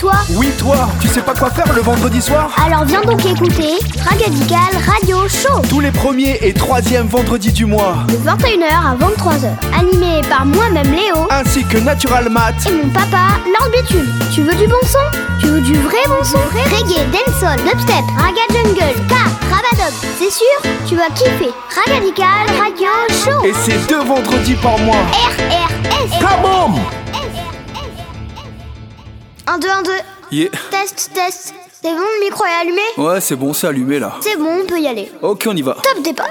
toi Oui, toi, tu sais pas quoi faire le vendredi soir Alors viens donc écouter Ragadical Radio Show Tous les premiers et troisièmes vendredis du mois. de 21h à 23h. Animé par moi-même Léo Ainsi que Natural Math. et mon papa Lord Bitume. Tu veux du bon son? Tu veux du vrai bon son? Reggae, dancehall, dubstep, raga jungle, K, rabadog. C'est sûr, tu vas kiffer. Ragadical Radio Show. Et c'est deux vendredis par mois. RRS. Kabam 1, 2, 1, 2. Yeah. Test, test. C'est bon, le micro est allumé? Ouais, c'est bon, c'est allumé là. C'est bon, on peut y aller. Ok, on y va. Top départ.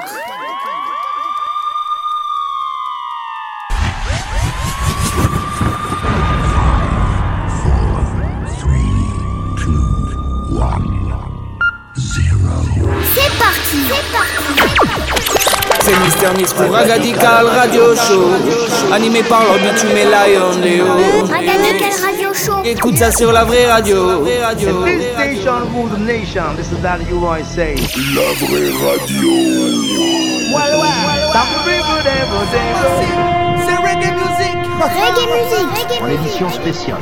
C'est parti. C'est parti. C'est Mister pour Ragadical Radio Show Animé par Lion Léo Ragadical Radio Show. Écoute ça sur la vraie radio Vraie radio This station rule the nation. This is that you say. La vraie radio. Well, well, the people. C'est reggae music Reggae. Reggae En édition spéciale.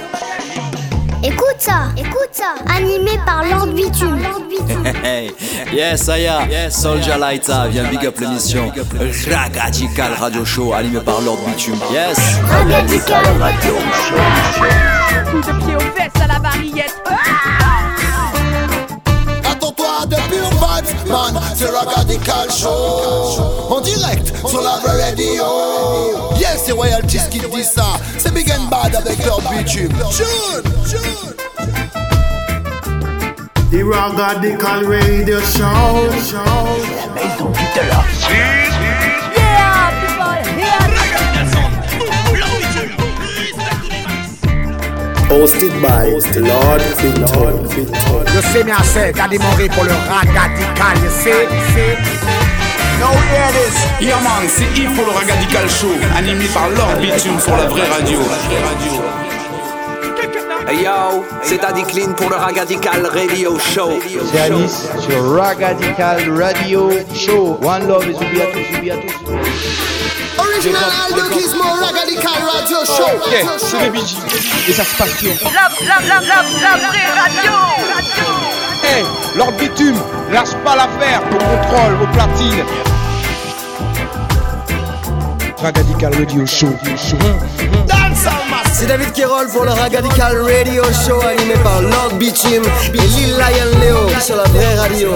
Écoute ça, écoute ça. Animé par Lord Bitume. Hey, yes, Aya, Soldier Lighta, viens big up l'émission Ragadical Radio Show animé par Lord Bitume. Yes, Ragadical. Radio Show. coup de pied aux fesses à la variette. Attends-toi à de vibes, man, c'est Ragadical Show. En direct sur la vraie radio. Yes, c'est Royalties qui dit ça C'est Big and Bad avec leur bitume June, June The Ragadical Radio Show. Yeah, Hosted by Lord Finton. You see me, I say, Daddy Murray pour le ragadical, you see? Now hear this. Man, c'est Yves pour le Ragadical Show, animé par Lord Bitume sur la vraie radio. Hey yo, c'est Daddy Clean pour le Ragadical Radio Show C'est Alice sur Ragadical Radio Show. One love et à tous, à tous. Original Aldo Gizmo Ragadical Radio Show Ok, c'est les BG. Et ça se passe. La, la, la, la, la vraie radio. Hey, Lord Bitume, lâche pas l'affaire. Au contrôle, au platine. Ragadical Radio Show. C'est David Kerol pour le Ragadical Radio Show Animé par Lord Bitume et Lil Lion Léo Sur la vraie radio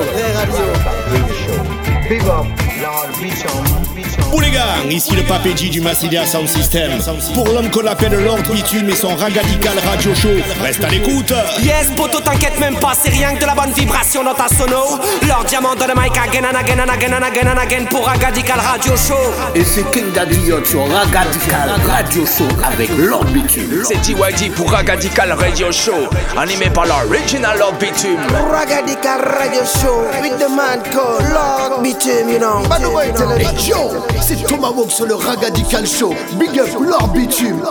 Big up, Lord Bitume. Pour les gars, ici le papé G du Massilia Sound System. Pour l'homme qu'on appelle Lord Bitume et son Ragadical Radio Show. Reste à l'écoute. Yes, poto, t'inquiète même pas, c'est rien que de la bonne vibration dans ta sono. Leur diamant dans le mic again and again and again and again and again pour Ragadical Radio Show. Et c'est King Daddy Yacht sur Ragadical Radio Show avec Lord Bitume. C'est TYD pour Ragadical Radio Show, animé par l'original Lord Bitume. Ragadical Radio Show with the man called Lord Bitume, you know. By the way, c'est Tomahawk sur le Ragadical Show. Big up Lord Bitume.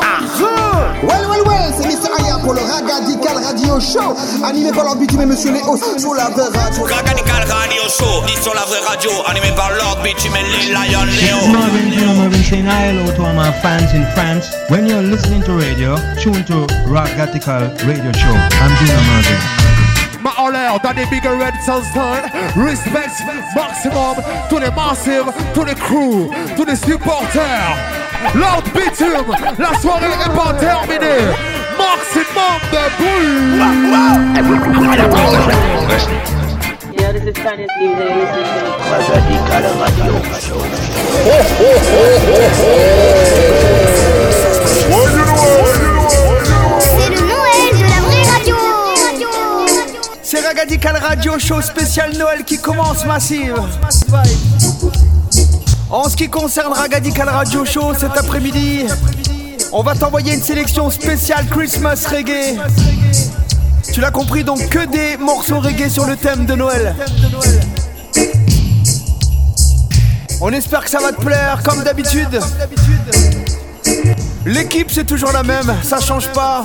Well, well, well, c'est Mr. Aya pour le Ragadical Radio Show, animé par Lord Bitume et Monsieur Léo sur la vraie radio. Ragadical Radio Show, dit sur la vraie radio, animé par Lord Bitume et Lil Lion Léo. Marvin, Marvin saying hello to all my fans in France. When you're listening to radio, tune to Ragatical Radio Show. I'm Dina Marvin. Ma en l'air dans des big red Sunstone. Respect maximum tous les massives, tous les crews, tous les supporters. Lord Bitume, la soirée est pas terminée. Maximum de bruit. Yeah, this is Spanish Leaves C'est Ragadical Radio Show spécial Noël qui commence massive. En ce qui concerne Ragadical Radio Show cet après-midi, on va t'envoyer une sélection spéciale Christmas reggae. Tu l'as compris donc que des morceaux reggae sur le thème de Noël. On espère que ça va te plaire comme d'habitude. L'équipe c'est toujours la même, ça change pas.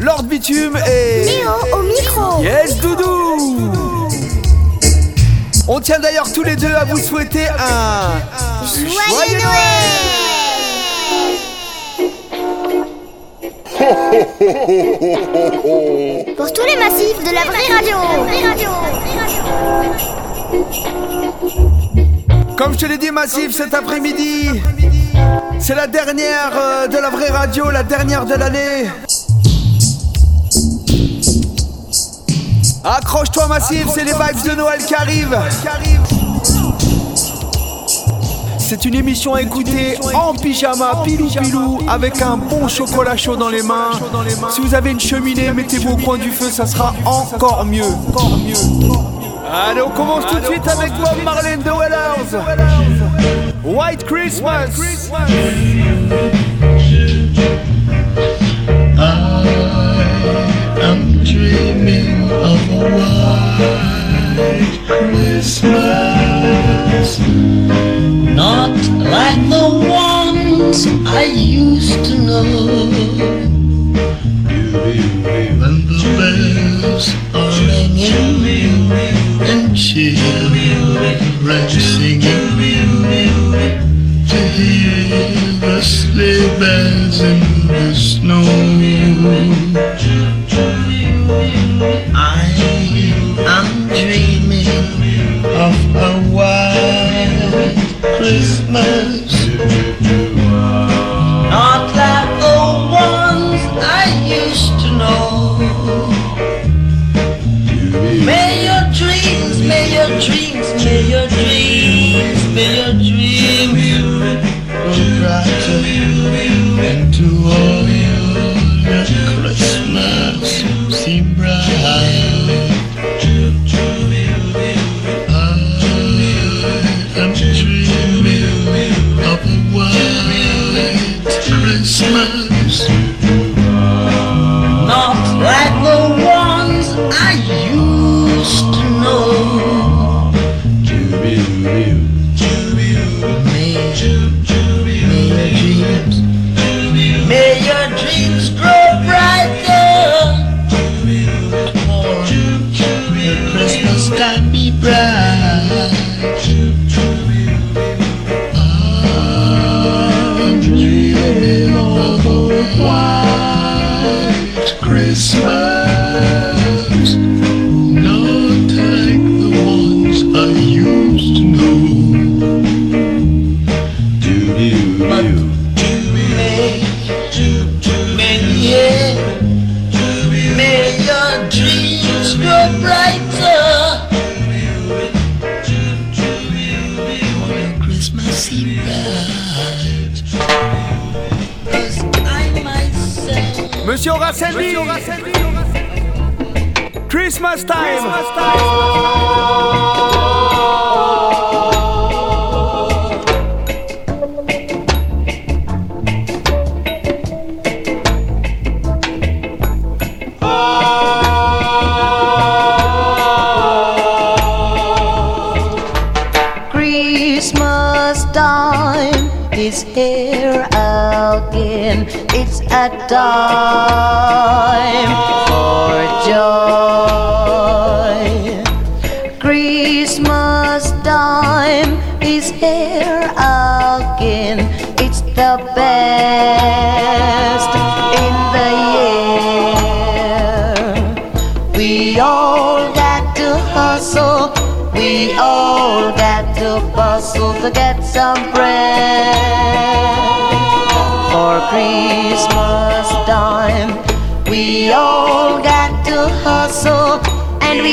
Lord Bitume et. Léo au micro. Yes, Doudou On tient d'ailleurs tous les deux à vous souhaiter un. Joyeux Noël Pour tous les massifs de la vraie radio. Vraie radio. Comme je te l'ai dit, Massif, cet après-midi, c'est la dernière euh, de la vraie radio, la dernière de l'année. Accroche-toi, Massif, c'est les vibes de Noël qui arrivent. C'est une émission à écouter en pyjama, pilou pilou, avec un bon chocolat chaud dans les mains. Si vous avez une cheminée, mettez-vous au coin du feu, ça sera encore mieux. Allez, on commence tout de suite avec Bob Marley and the Wellers. White Christmas. Dreaming of a white Christmas, not like the ones I used to know. When the bells are ringing and children singing to hear the sleigh bells in the snow. I am dreaming of a white Christmas, Christmas,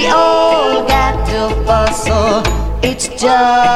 all got to bustle. It's just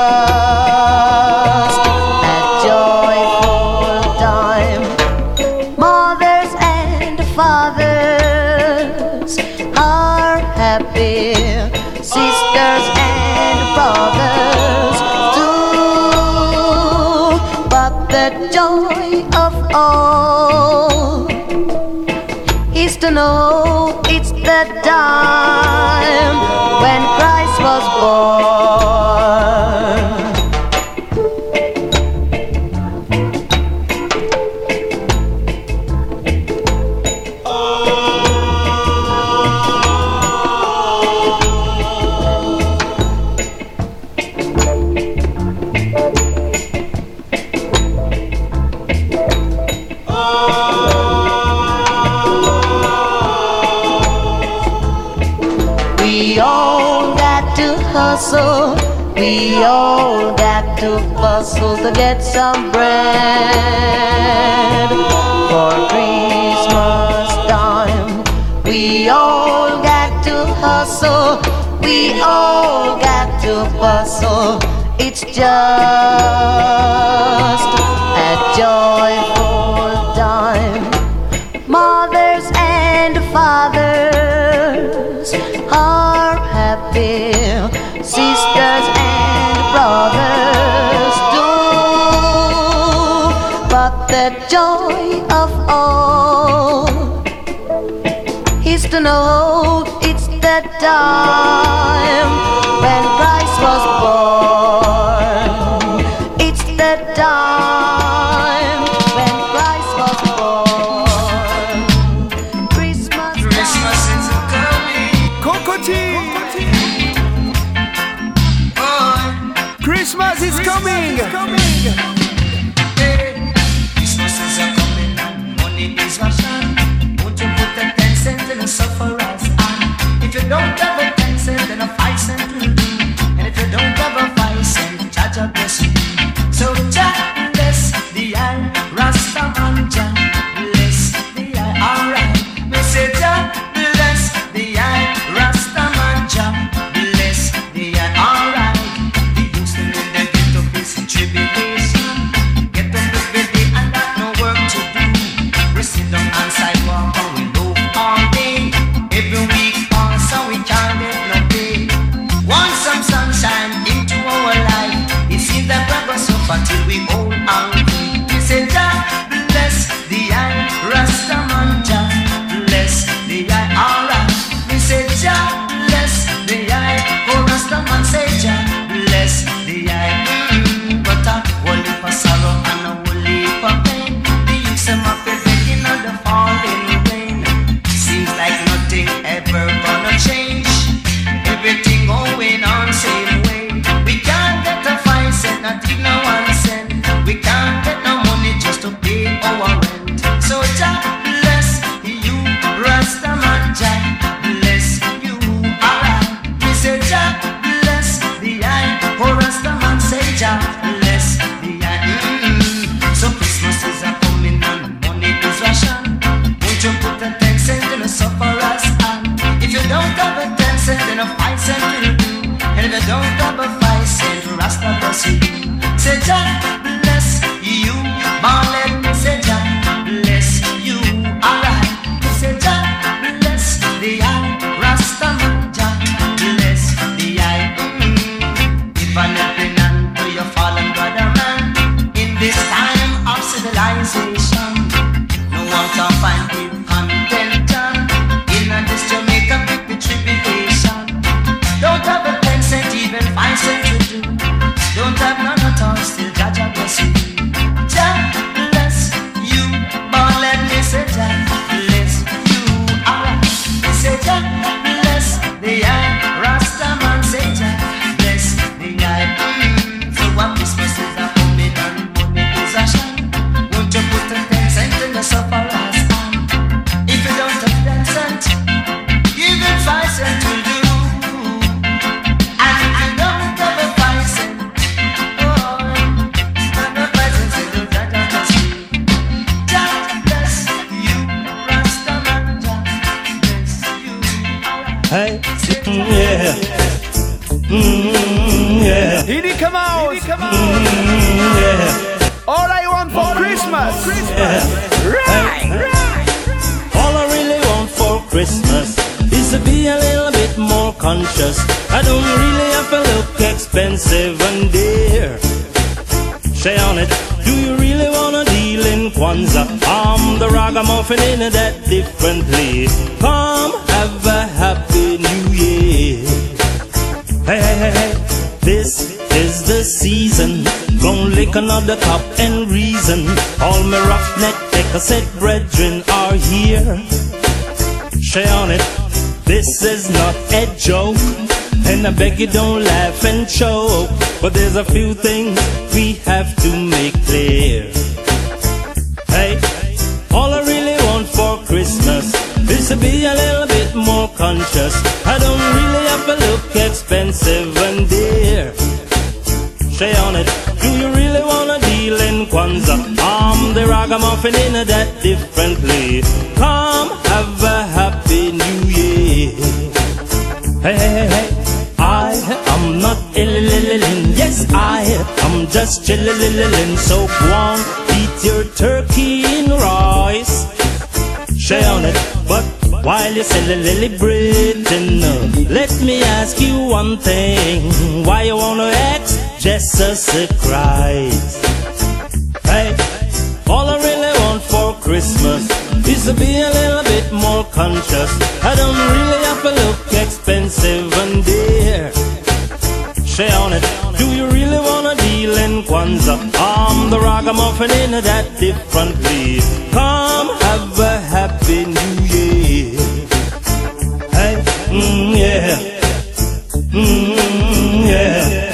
hustle to get some bread for Christmas time. We all got to hustle, we all got to bustle. It's just a joyful. hold, it's that dark. desafio tem just chillin'. So go on, eat your turkey in rice. Share on it, but while you're celebrating, uh, let me ask you one thing. Why you wanna act Jesus Christ? Hey, all I really want for Christmas is to be a little bit more conscious. I don't really have to look expensive and dear. Share on it. Deal in Kwanzaa? I'm the ragamuffin in that differently. Come have a happy new year. Hey, mm, yeah. Mm, yeah.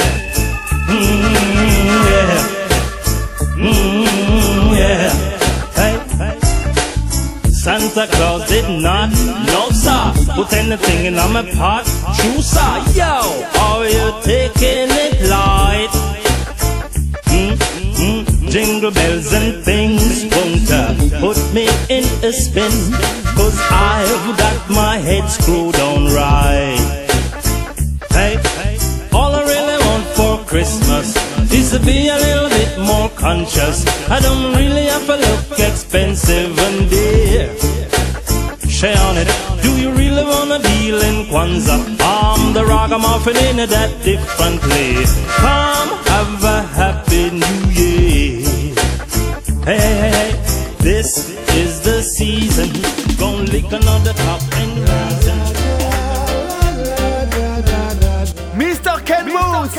Mm, yeah. Mm, yeah. Hey. Santa Claus did not, no sir, put anything in my pot. True sir, yo, are you taking it light? Jingle bells and things won't put me in a spin, cause I've got my head screwed on right. Hey, all I really want for Christmas is to be a little bit more conscious. I don't really have to look expensive and dear. Share on it. Do you really wanna deal in Kwanzaa? I'm the ragamuffin in that differently. Come have a happy. Hey, hey, hey, this is the season. Gonna lick another top and reason. Mr. Ken Moose.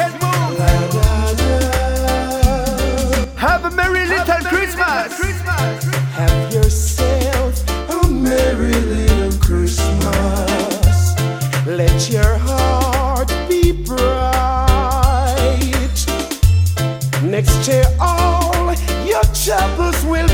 Have a merry little Christmas. Have yourself a merry little Christmas. Let your heart be bright. Next year, all troubles will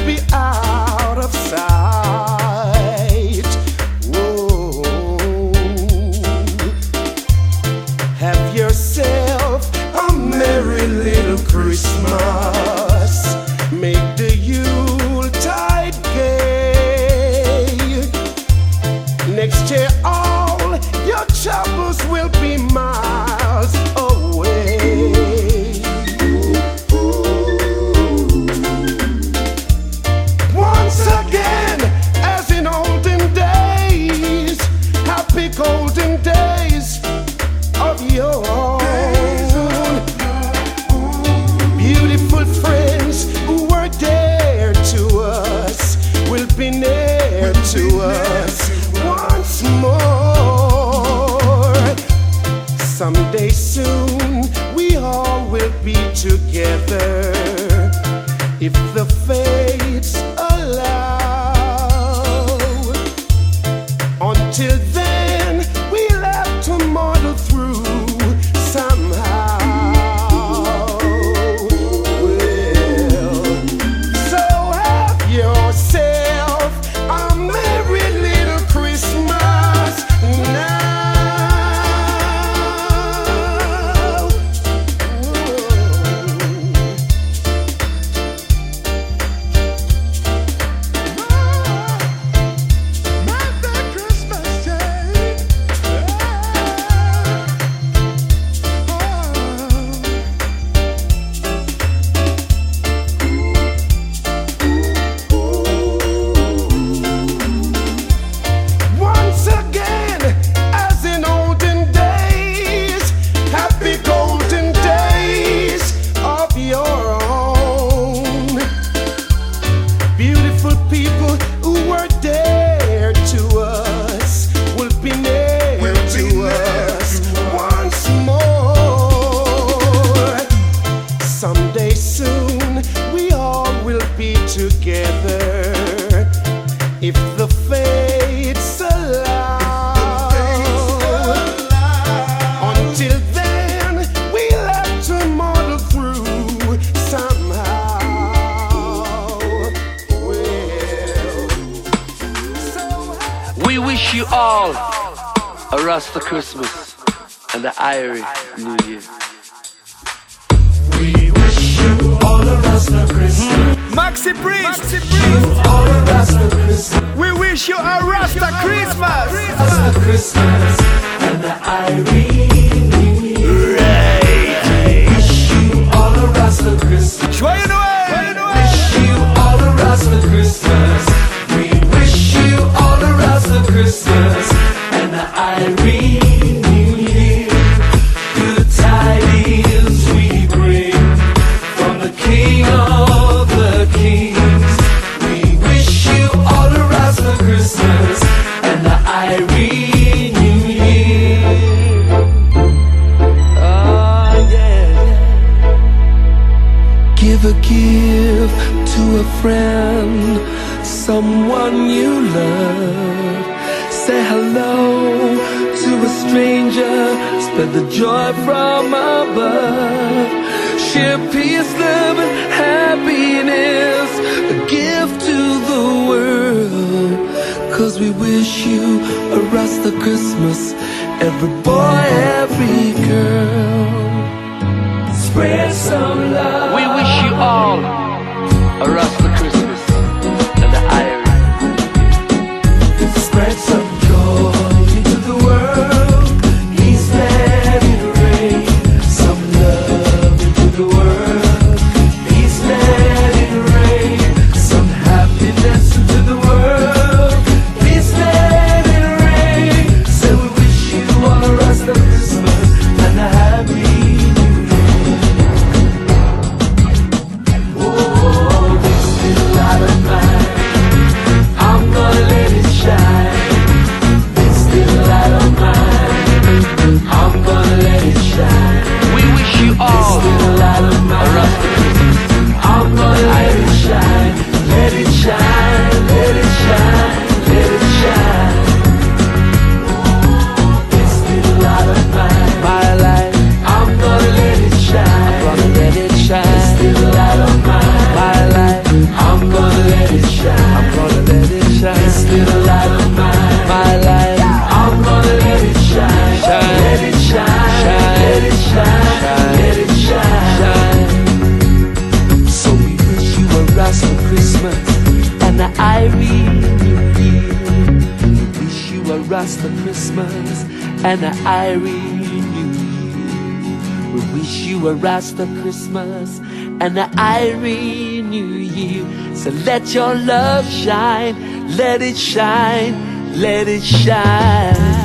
the Christmas and the Irish New Year. So let your love shine, let it shine, let it shine.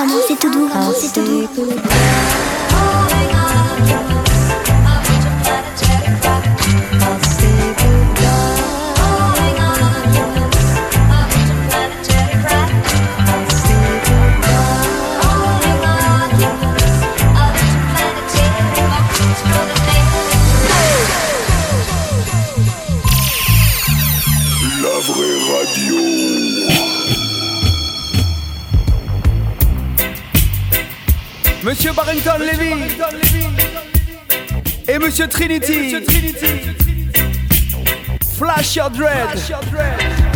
commencez tout doux. Harrington Levy et Monsieur Trinity. Flash your dread. Flash your dread.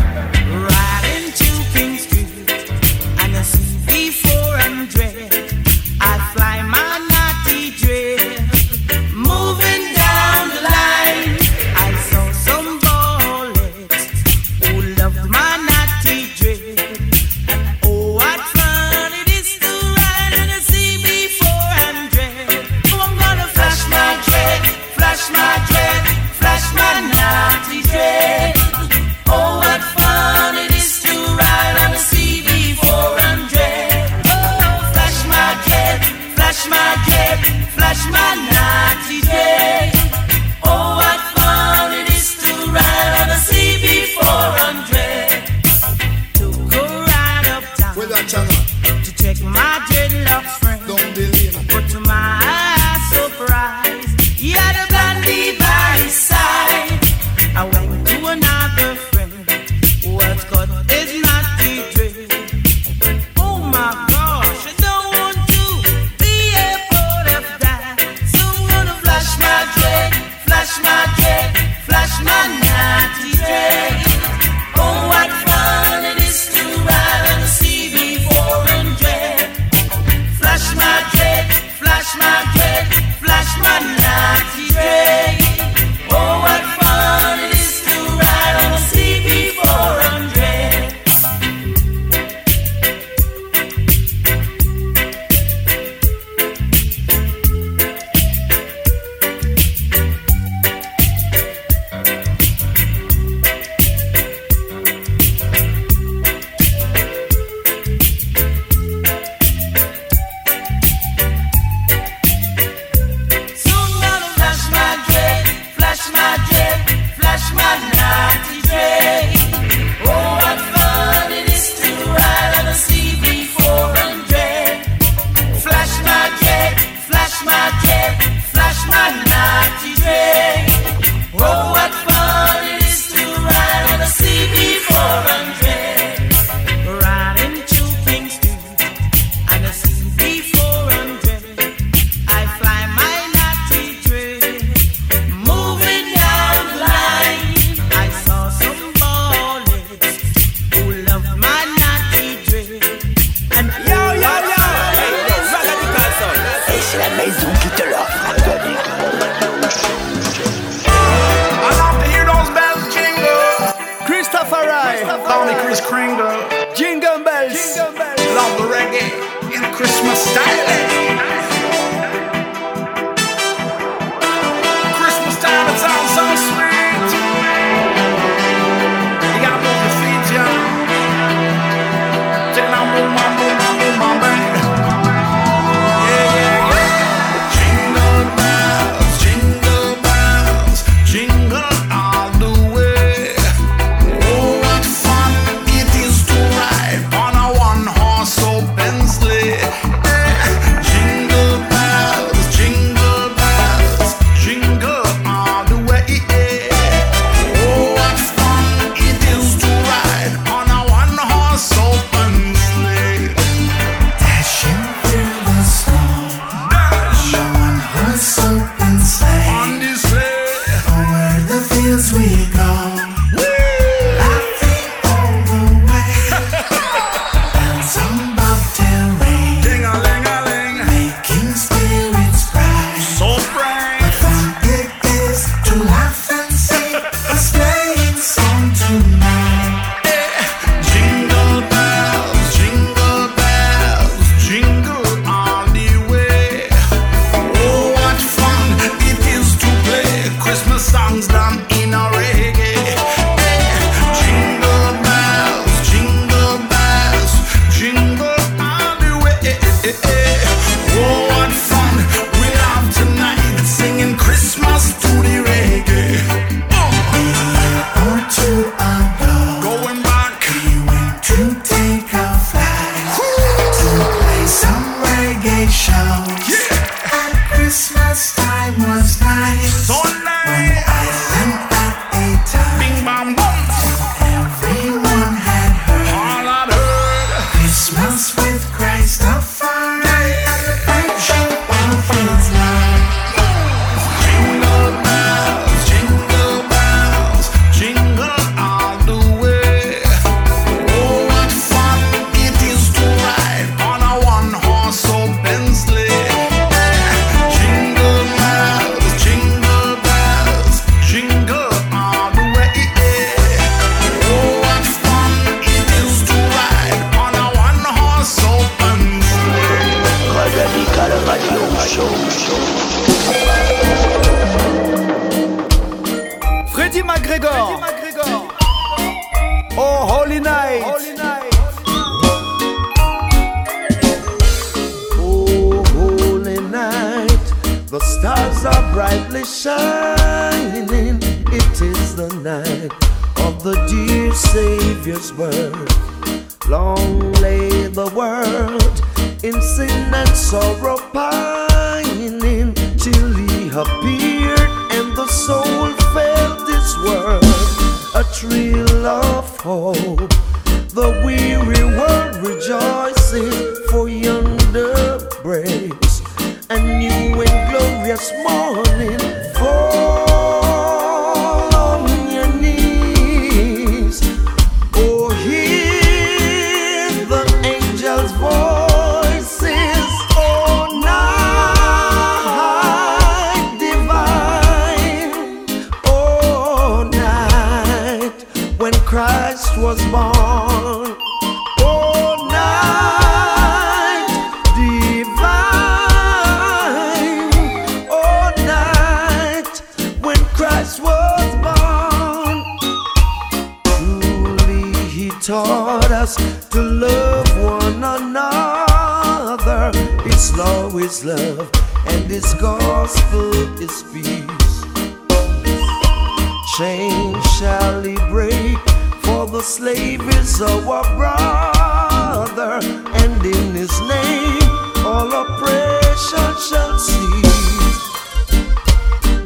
valley break, for the slave is our brother, and in his name all oppression shall cease.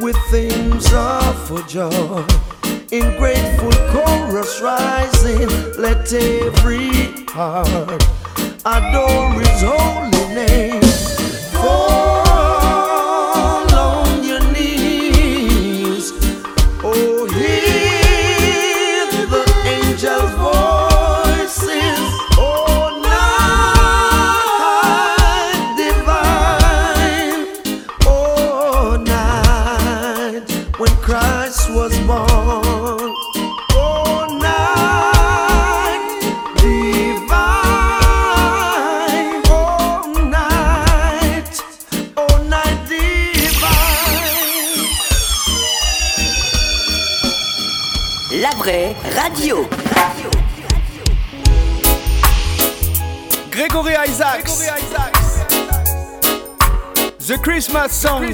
With things of joy, in grateful chorus rising, let every heart adore his holy name. Gregory Isaacs. The Christmas song.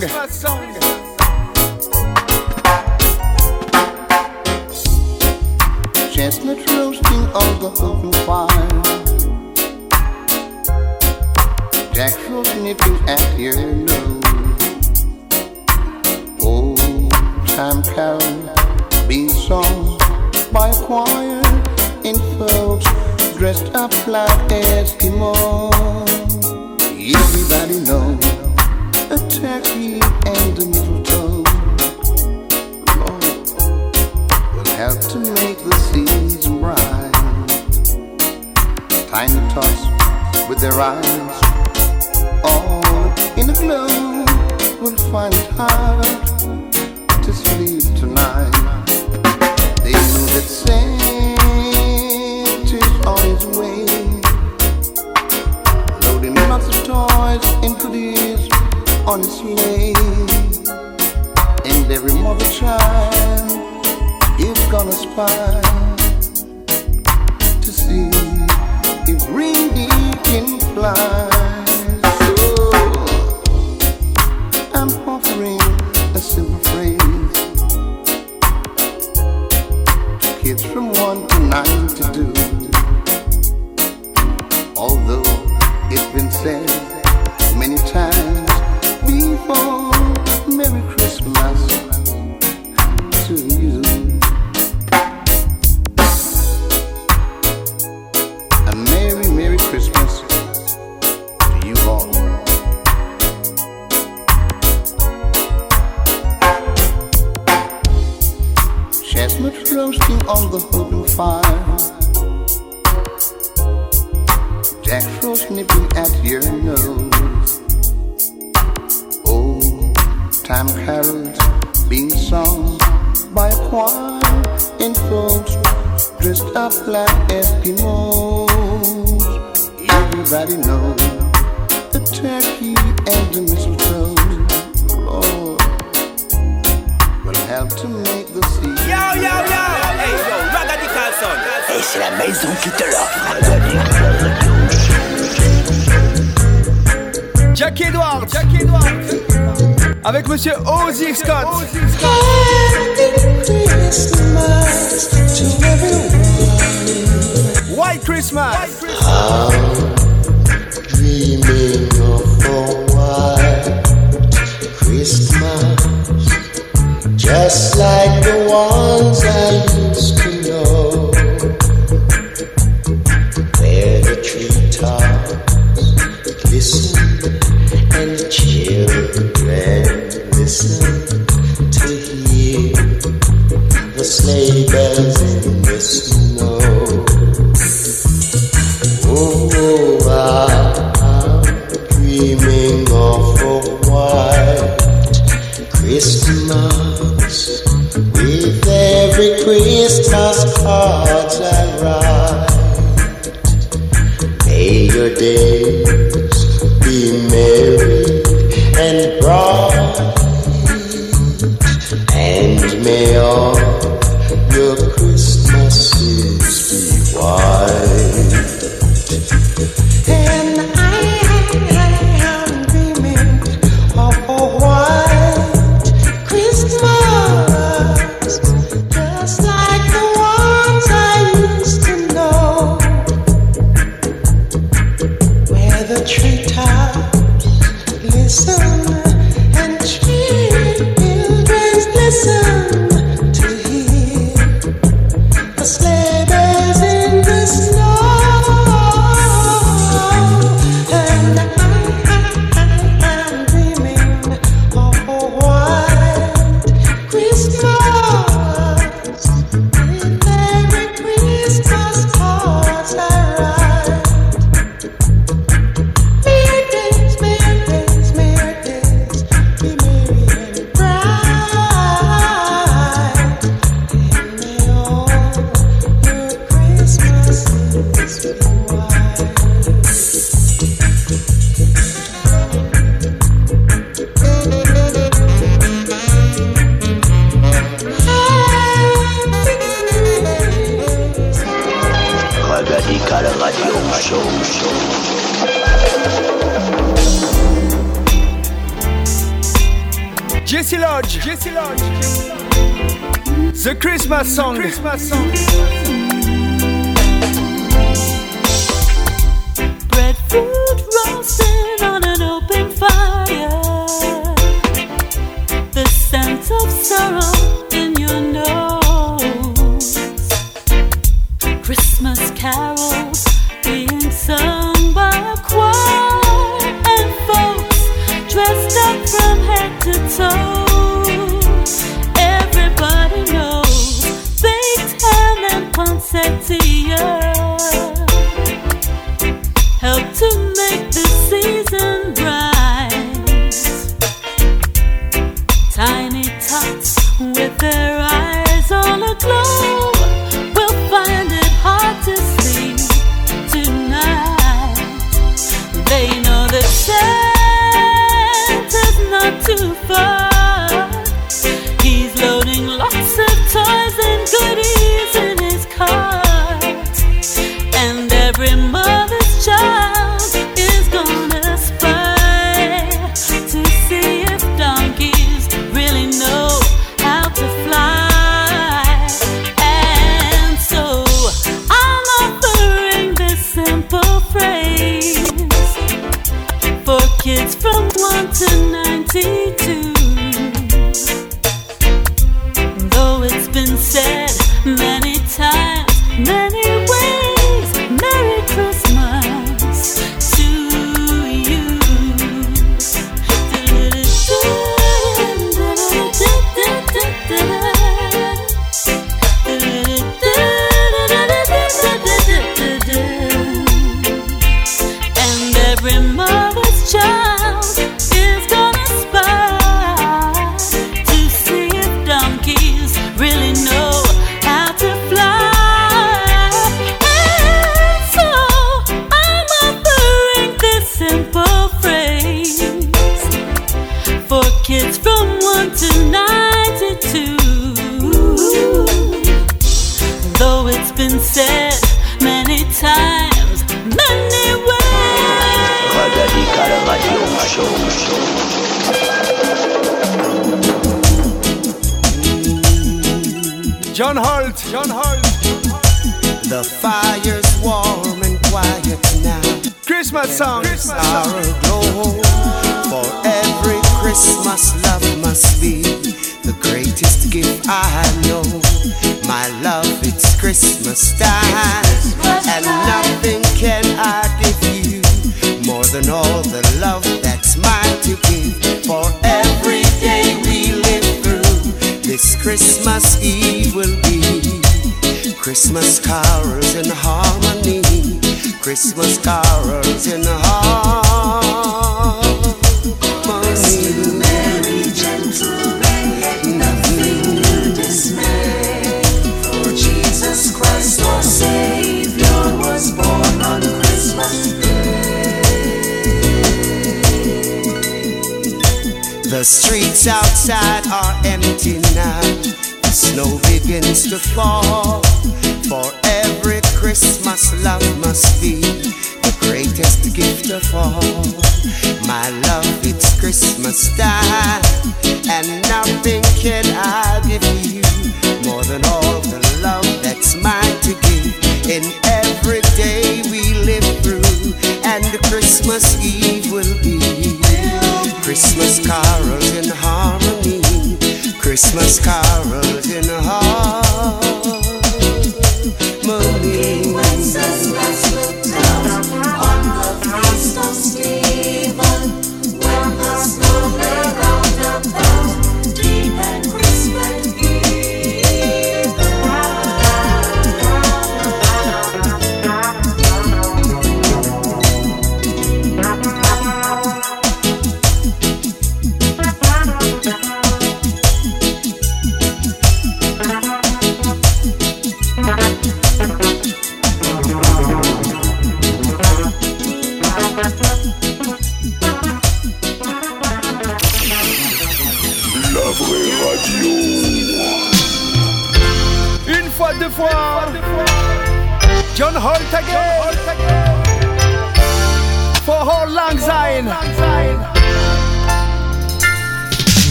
Just like the ones I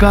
का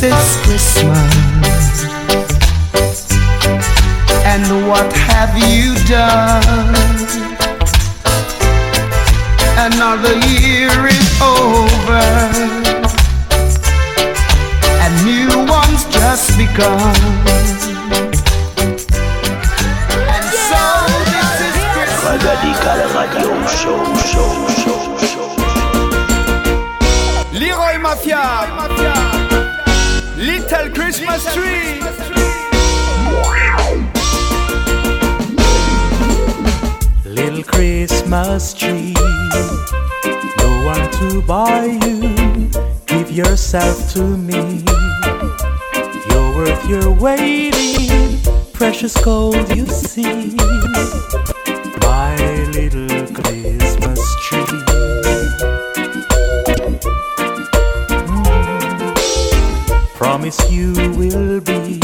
this is Christmas. And what have you done? Another year is over, and new one's just begun. Ragadical Radio Show, Show, Show. Christmas tree. Little Christmas tree, no one to buy you. Give yourself to me. You're worth your waiting, precious gold you see. My little promise you will be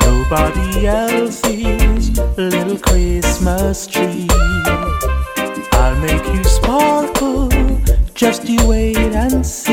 nobody else's little Christmas tree. I'll make you sparkle, just you wait and see.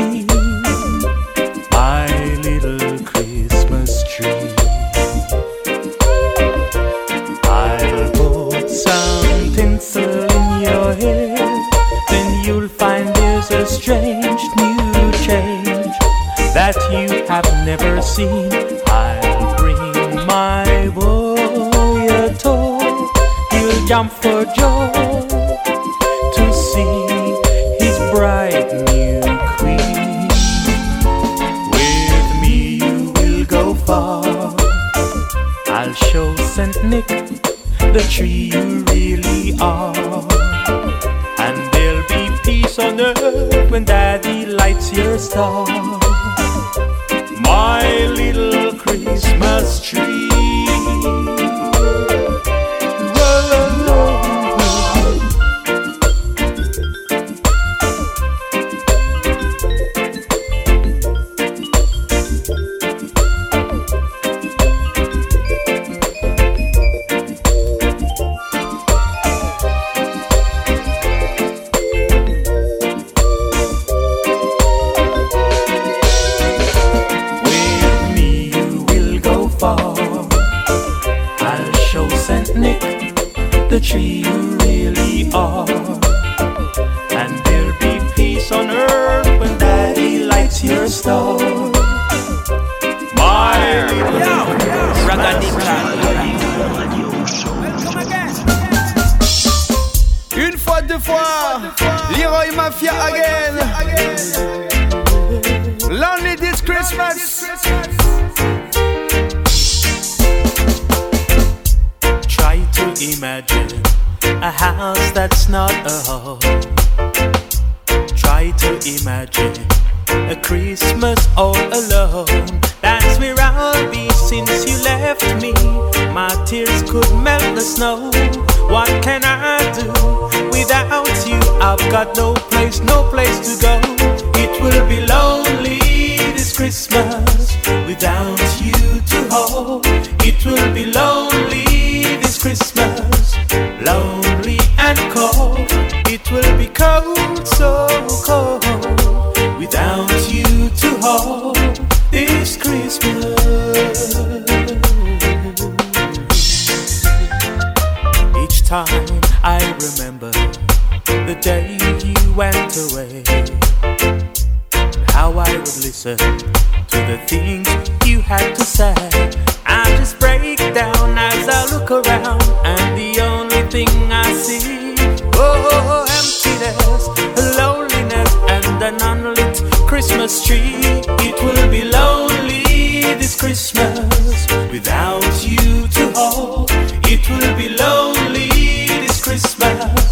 time I remember the day you went away. And how I would listen to the things you had to say. I just break down as I look around, and the only thing I see oh emptiness, loneliness, and an unlit Christmas tree. It will be lonely this Christmas without you to hold. It will be lonely. Christmas.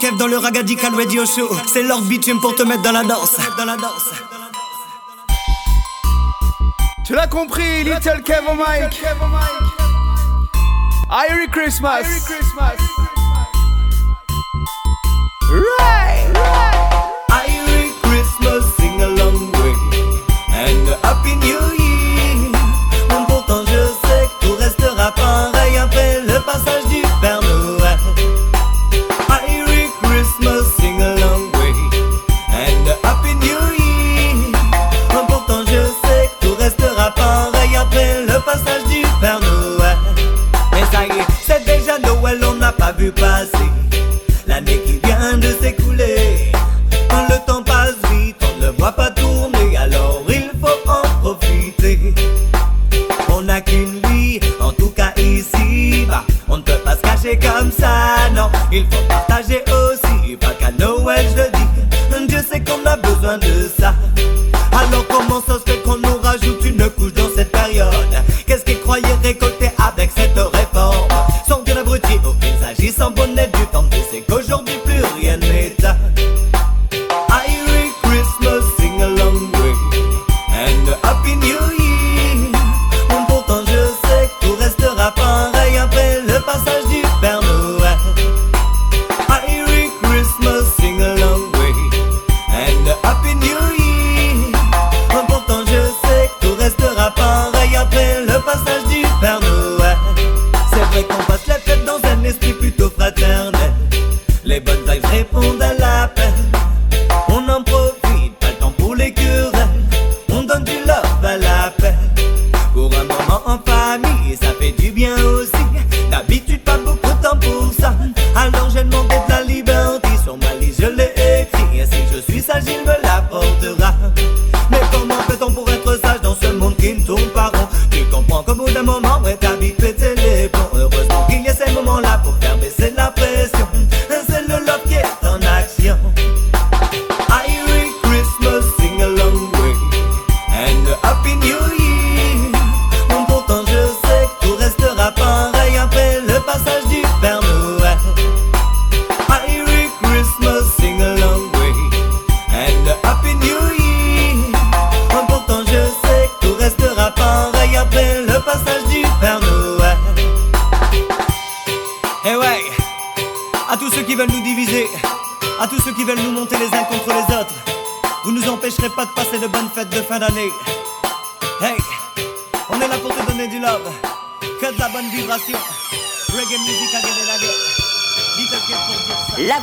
Kev dans le Ragadical Radio Show. C'est leur bitume pour te mettre dans la danse. Dans la danse. Tu l'as compris, Little Kev au mic. Merry Christmas.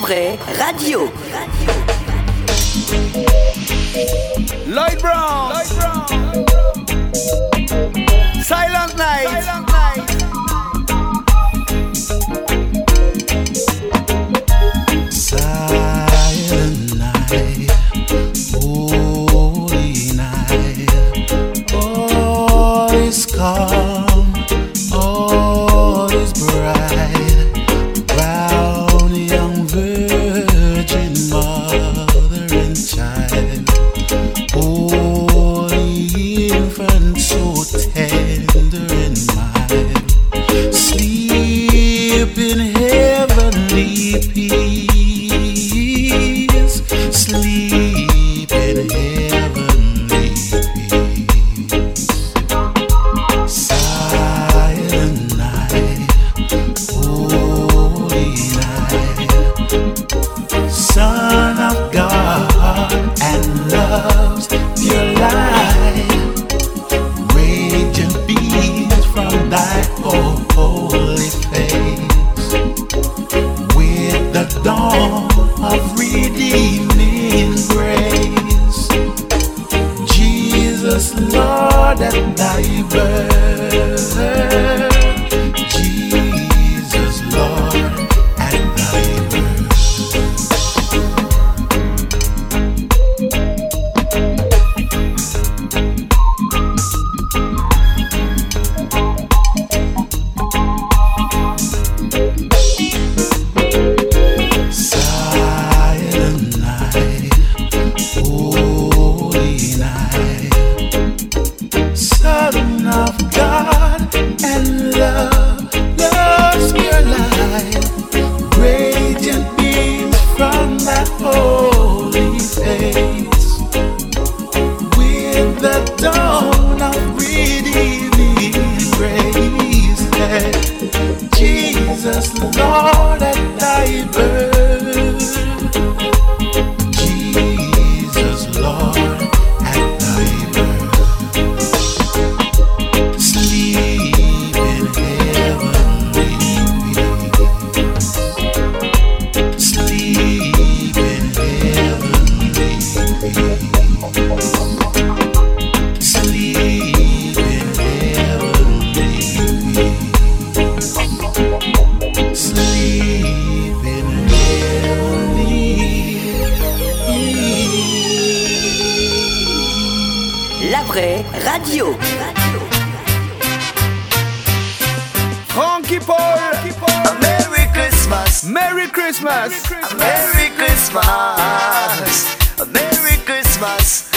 Radio. people. Merry Christmas. Merry Christmas. Merry Christmas. Merry Christmas.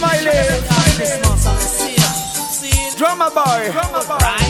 my life. Drummer boy. drama boy. Right.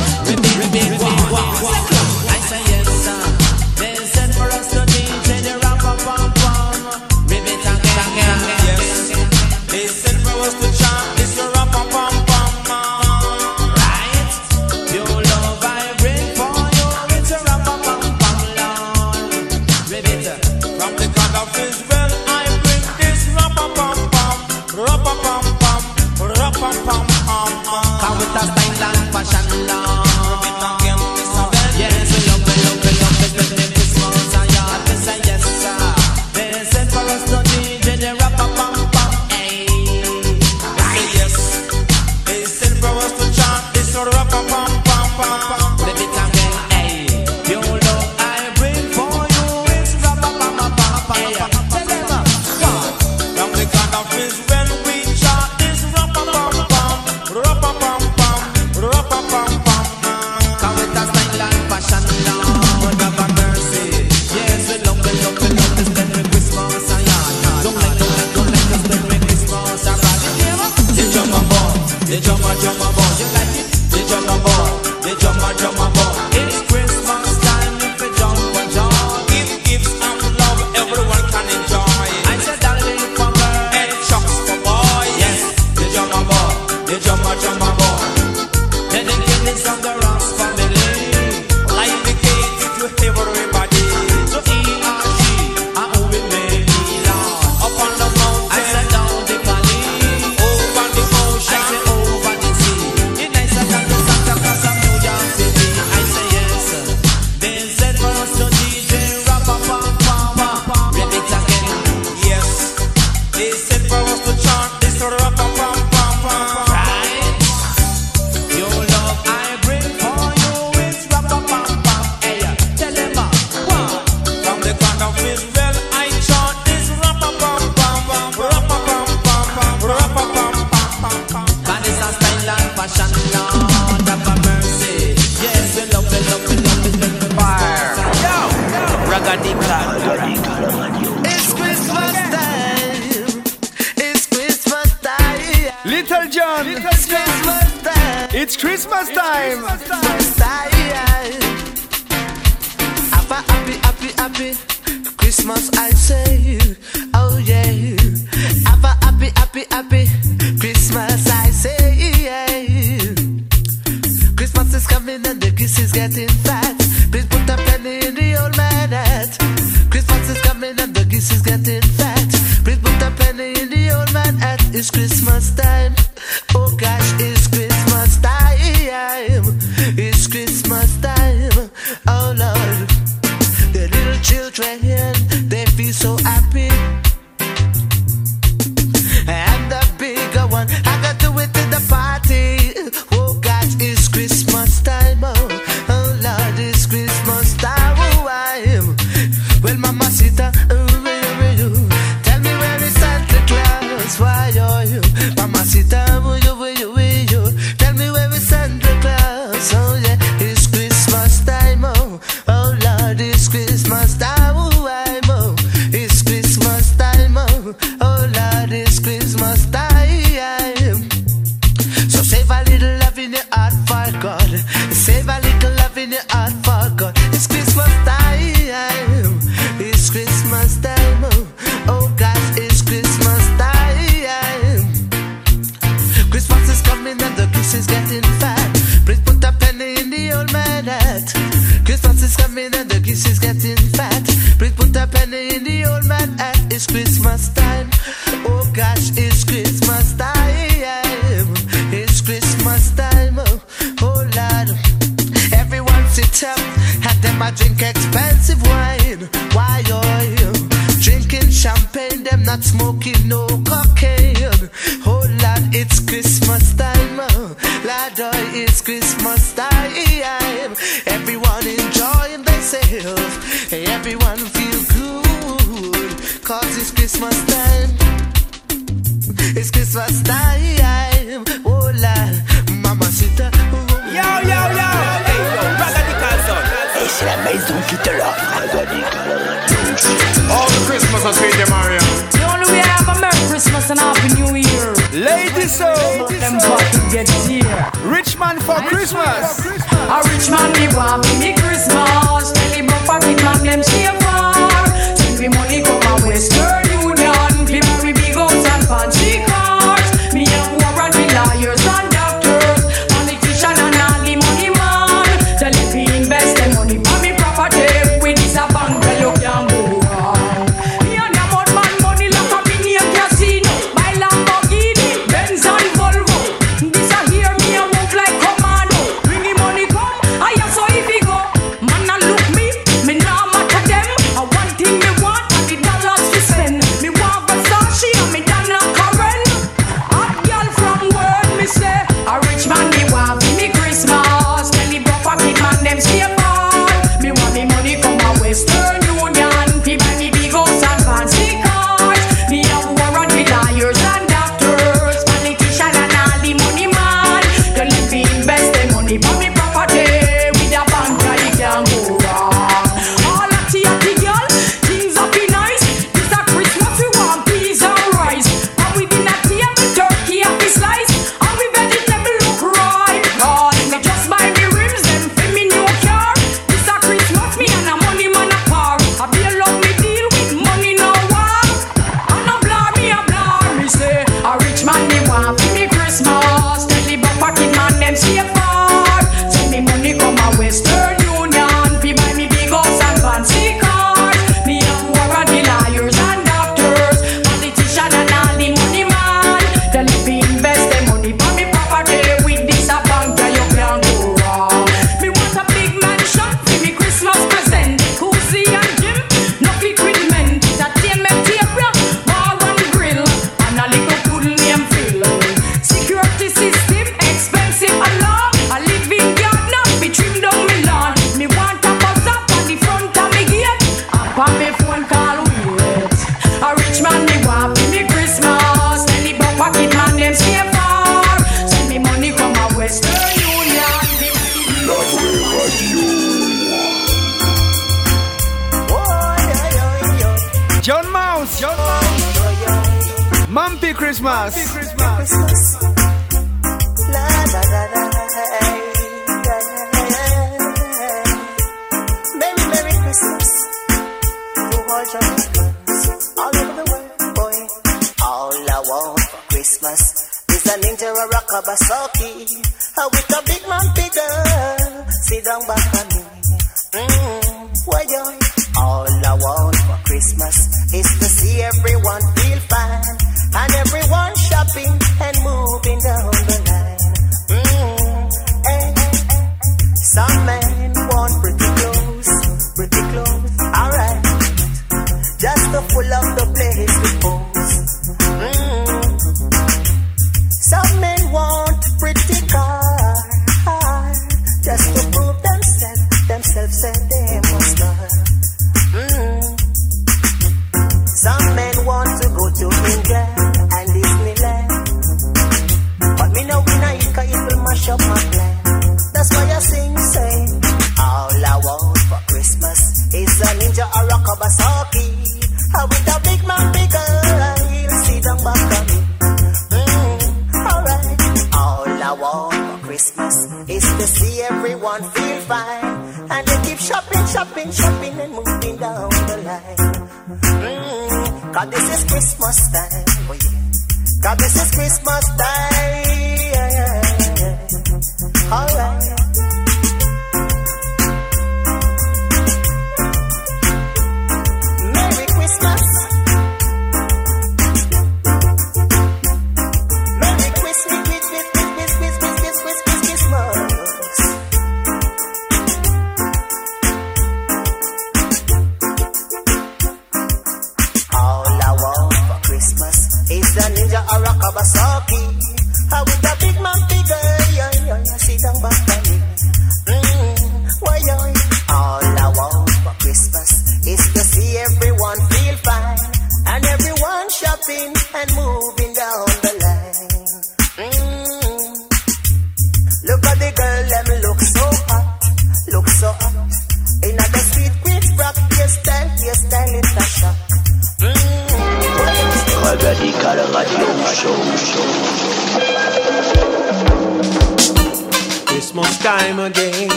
Sit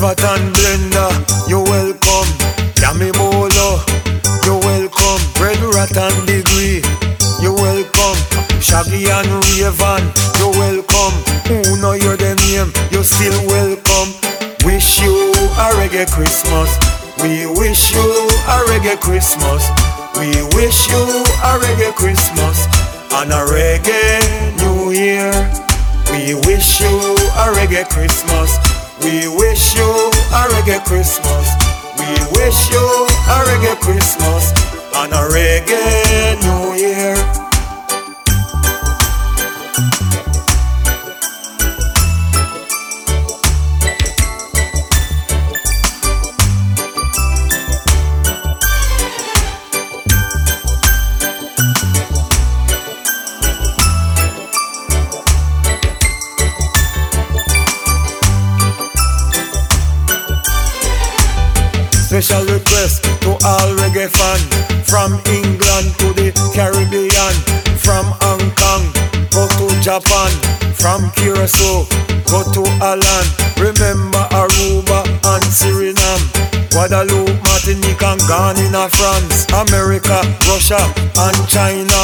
Everton Blender. you're welcome Yami Bolo. you're welcome Red Rat and Degree. you're welcome Shaggy and Rayvon. you're welcome Who know your name? you're still welcome. Wish you a reggae Christmas. We wish you a reggae Christmas. We wish you a reggae Christmas and a reggae New Year. We wish you a reggae Christmas. We wish you a reggae Christmas. We wish you a reggae Christmas and a reggae New Year. To all reggae fan. From England to the Caribbean. From Hong Kong, go to Japan. From Curacao, go to Alan. Remember Aruba and Suriname. Guadeloupe, Martinique and Ghana, France. America, Russia and China.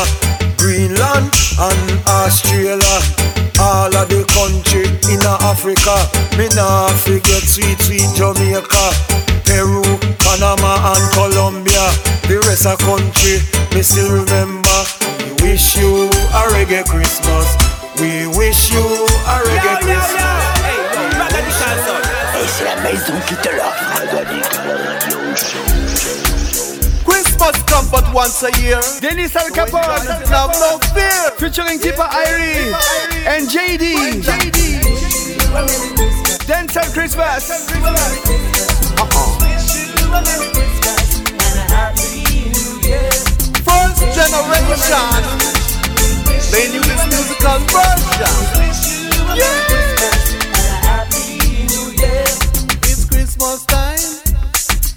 Greenland and Australia. All of the country in Africa. Me nah forget sweet, sweet Jamaica, Panama and Colombia. The rest of country, me still remember. We wish you a reggae Christmas. We wish you a reggae Christmas. Et c'est la maison qui te l'offre. Christmas come but once a year. Dennis Alcapone, Love No Fear, featuring Tippa Irie and JD. Dancehall Christmas. First generation, they knew this musical version. Yeah. It's Christmas time,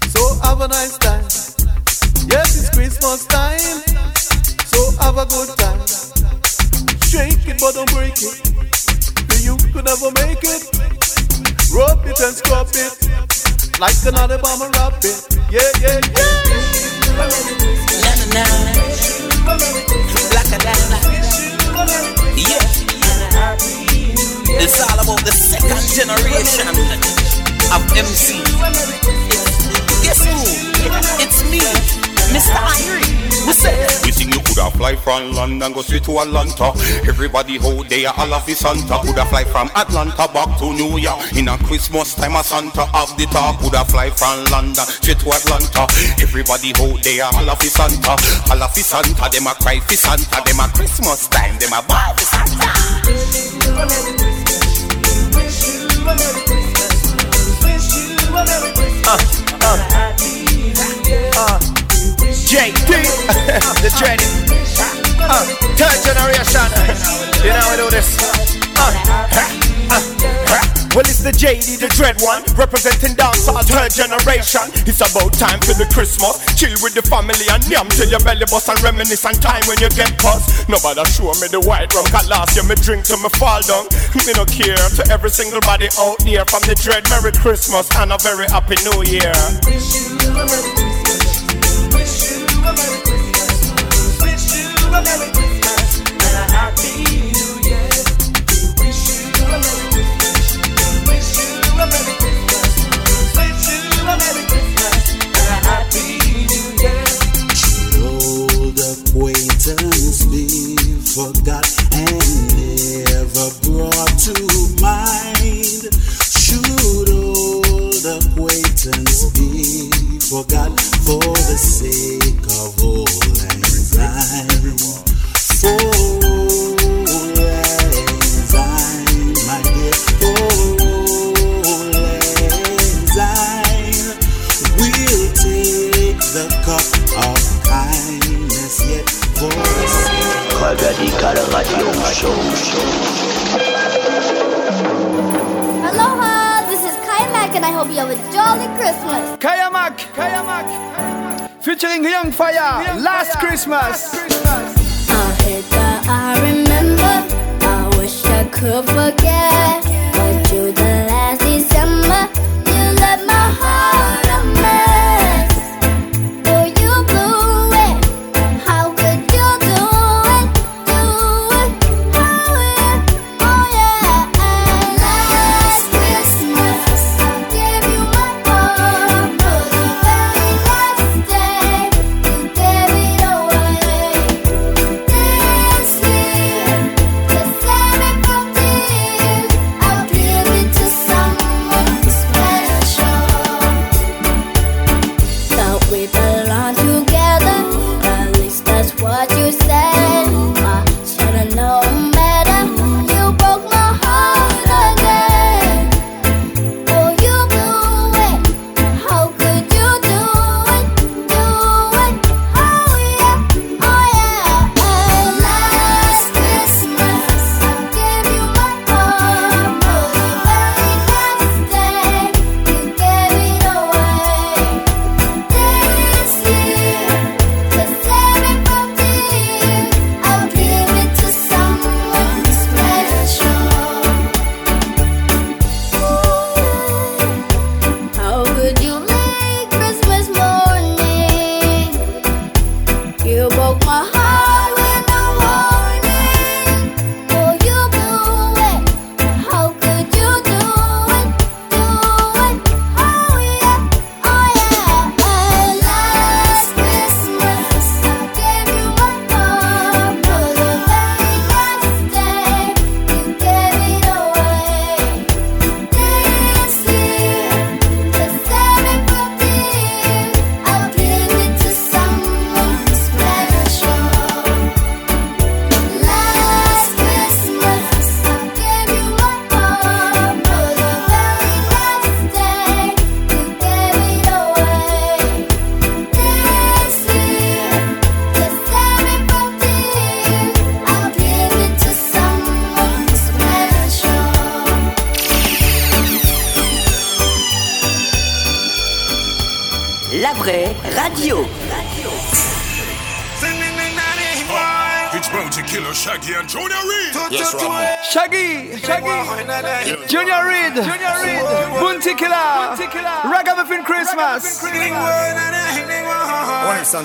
so have a nice time. Yes, it's Christmas time, so have a good time. Shake it, but don't break it. You could never make it. Rub it and scrub it, like another bomber rub it. Yeah, yeah, yeah. Na na na, black and Yeah, it's all about the second generation of MC. Guess who? It's me, Mr. Irie. We say. We think you coulda fly from London, go straight to Atlanta. Everybody out there, all of his Santa. Coulda fly from Atlanta back to New York. In a Christmas time, a Santa of the talk. Coulda fly from London straight to Atlanta. Everybody out there, all of his Santa. All of his Santa, them a cry for Santa. Them a Christmas time, them a ball for Santa. Uh, uh, uh, JD, the dreaded, uh, third generation. You know we do this. Uh, uh. Well, it's the JD, the dread one, representing dancehall third generation. It's about time for the Christmas. Chill with the family and yam till your belly bust and reminisce on time when you get cussed. Nobody show me the white rum, cause last year me drink till me fall down. Me no care to every single body out there from the dread. Merry Christmas and a very happy New Year. Old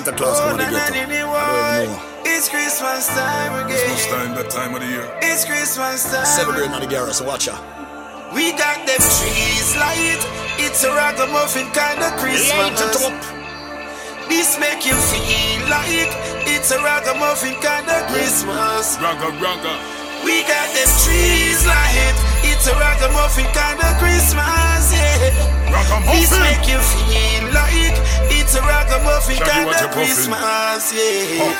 Santa Claus going to get to? I don't know. It's Christmas time again. Christmas time, that time of the year. It's Christmas time. Grade, not the garage, so watch out. We got them trees light. It's a ragamuffin kind of Christmas. Light it up. This make you feel like it's a ragamuffin kind of Christmas. Raga, raga. We got them trees light. It's a ragamuffin kind of Christmas, yeah. Ragamuffin. This make you feel like it's a ragamuffin Shaggy, kind what of? Christmas, yeah. Oh.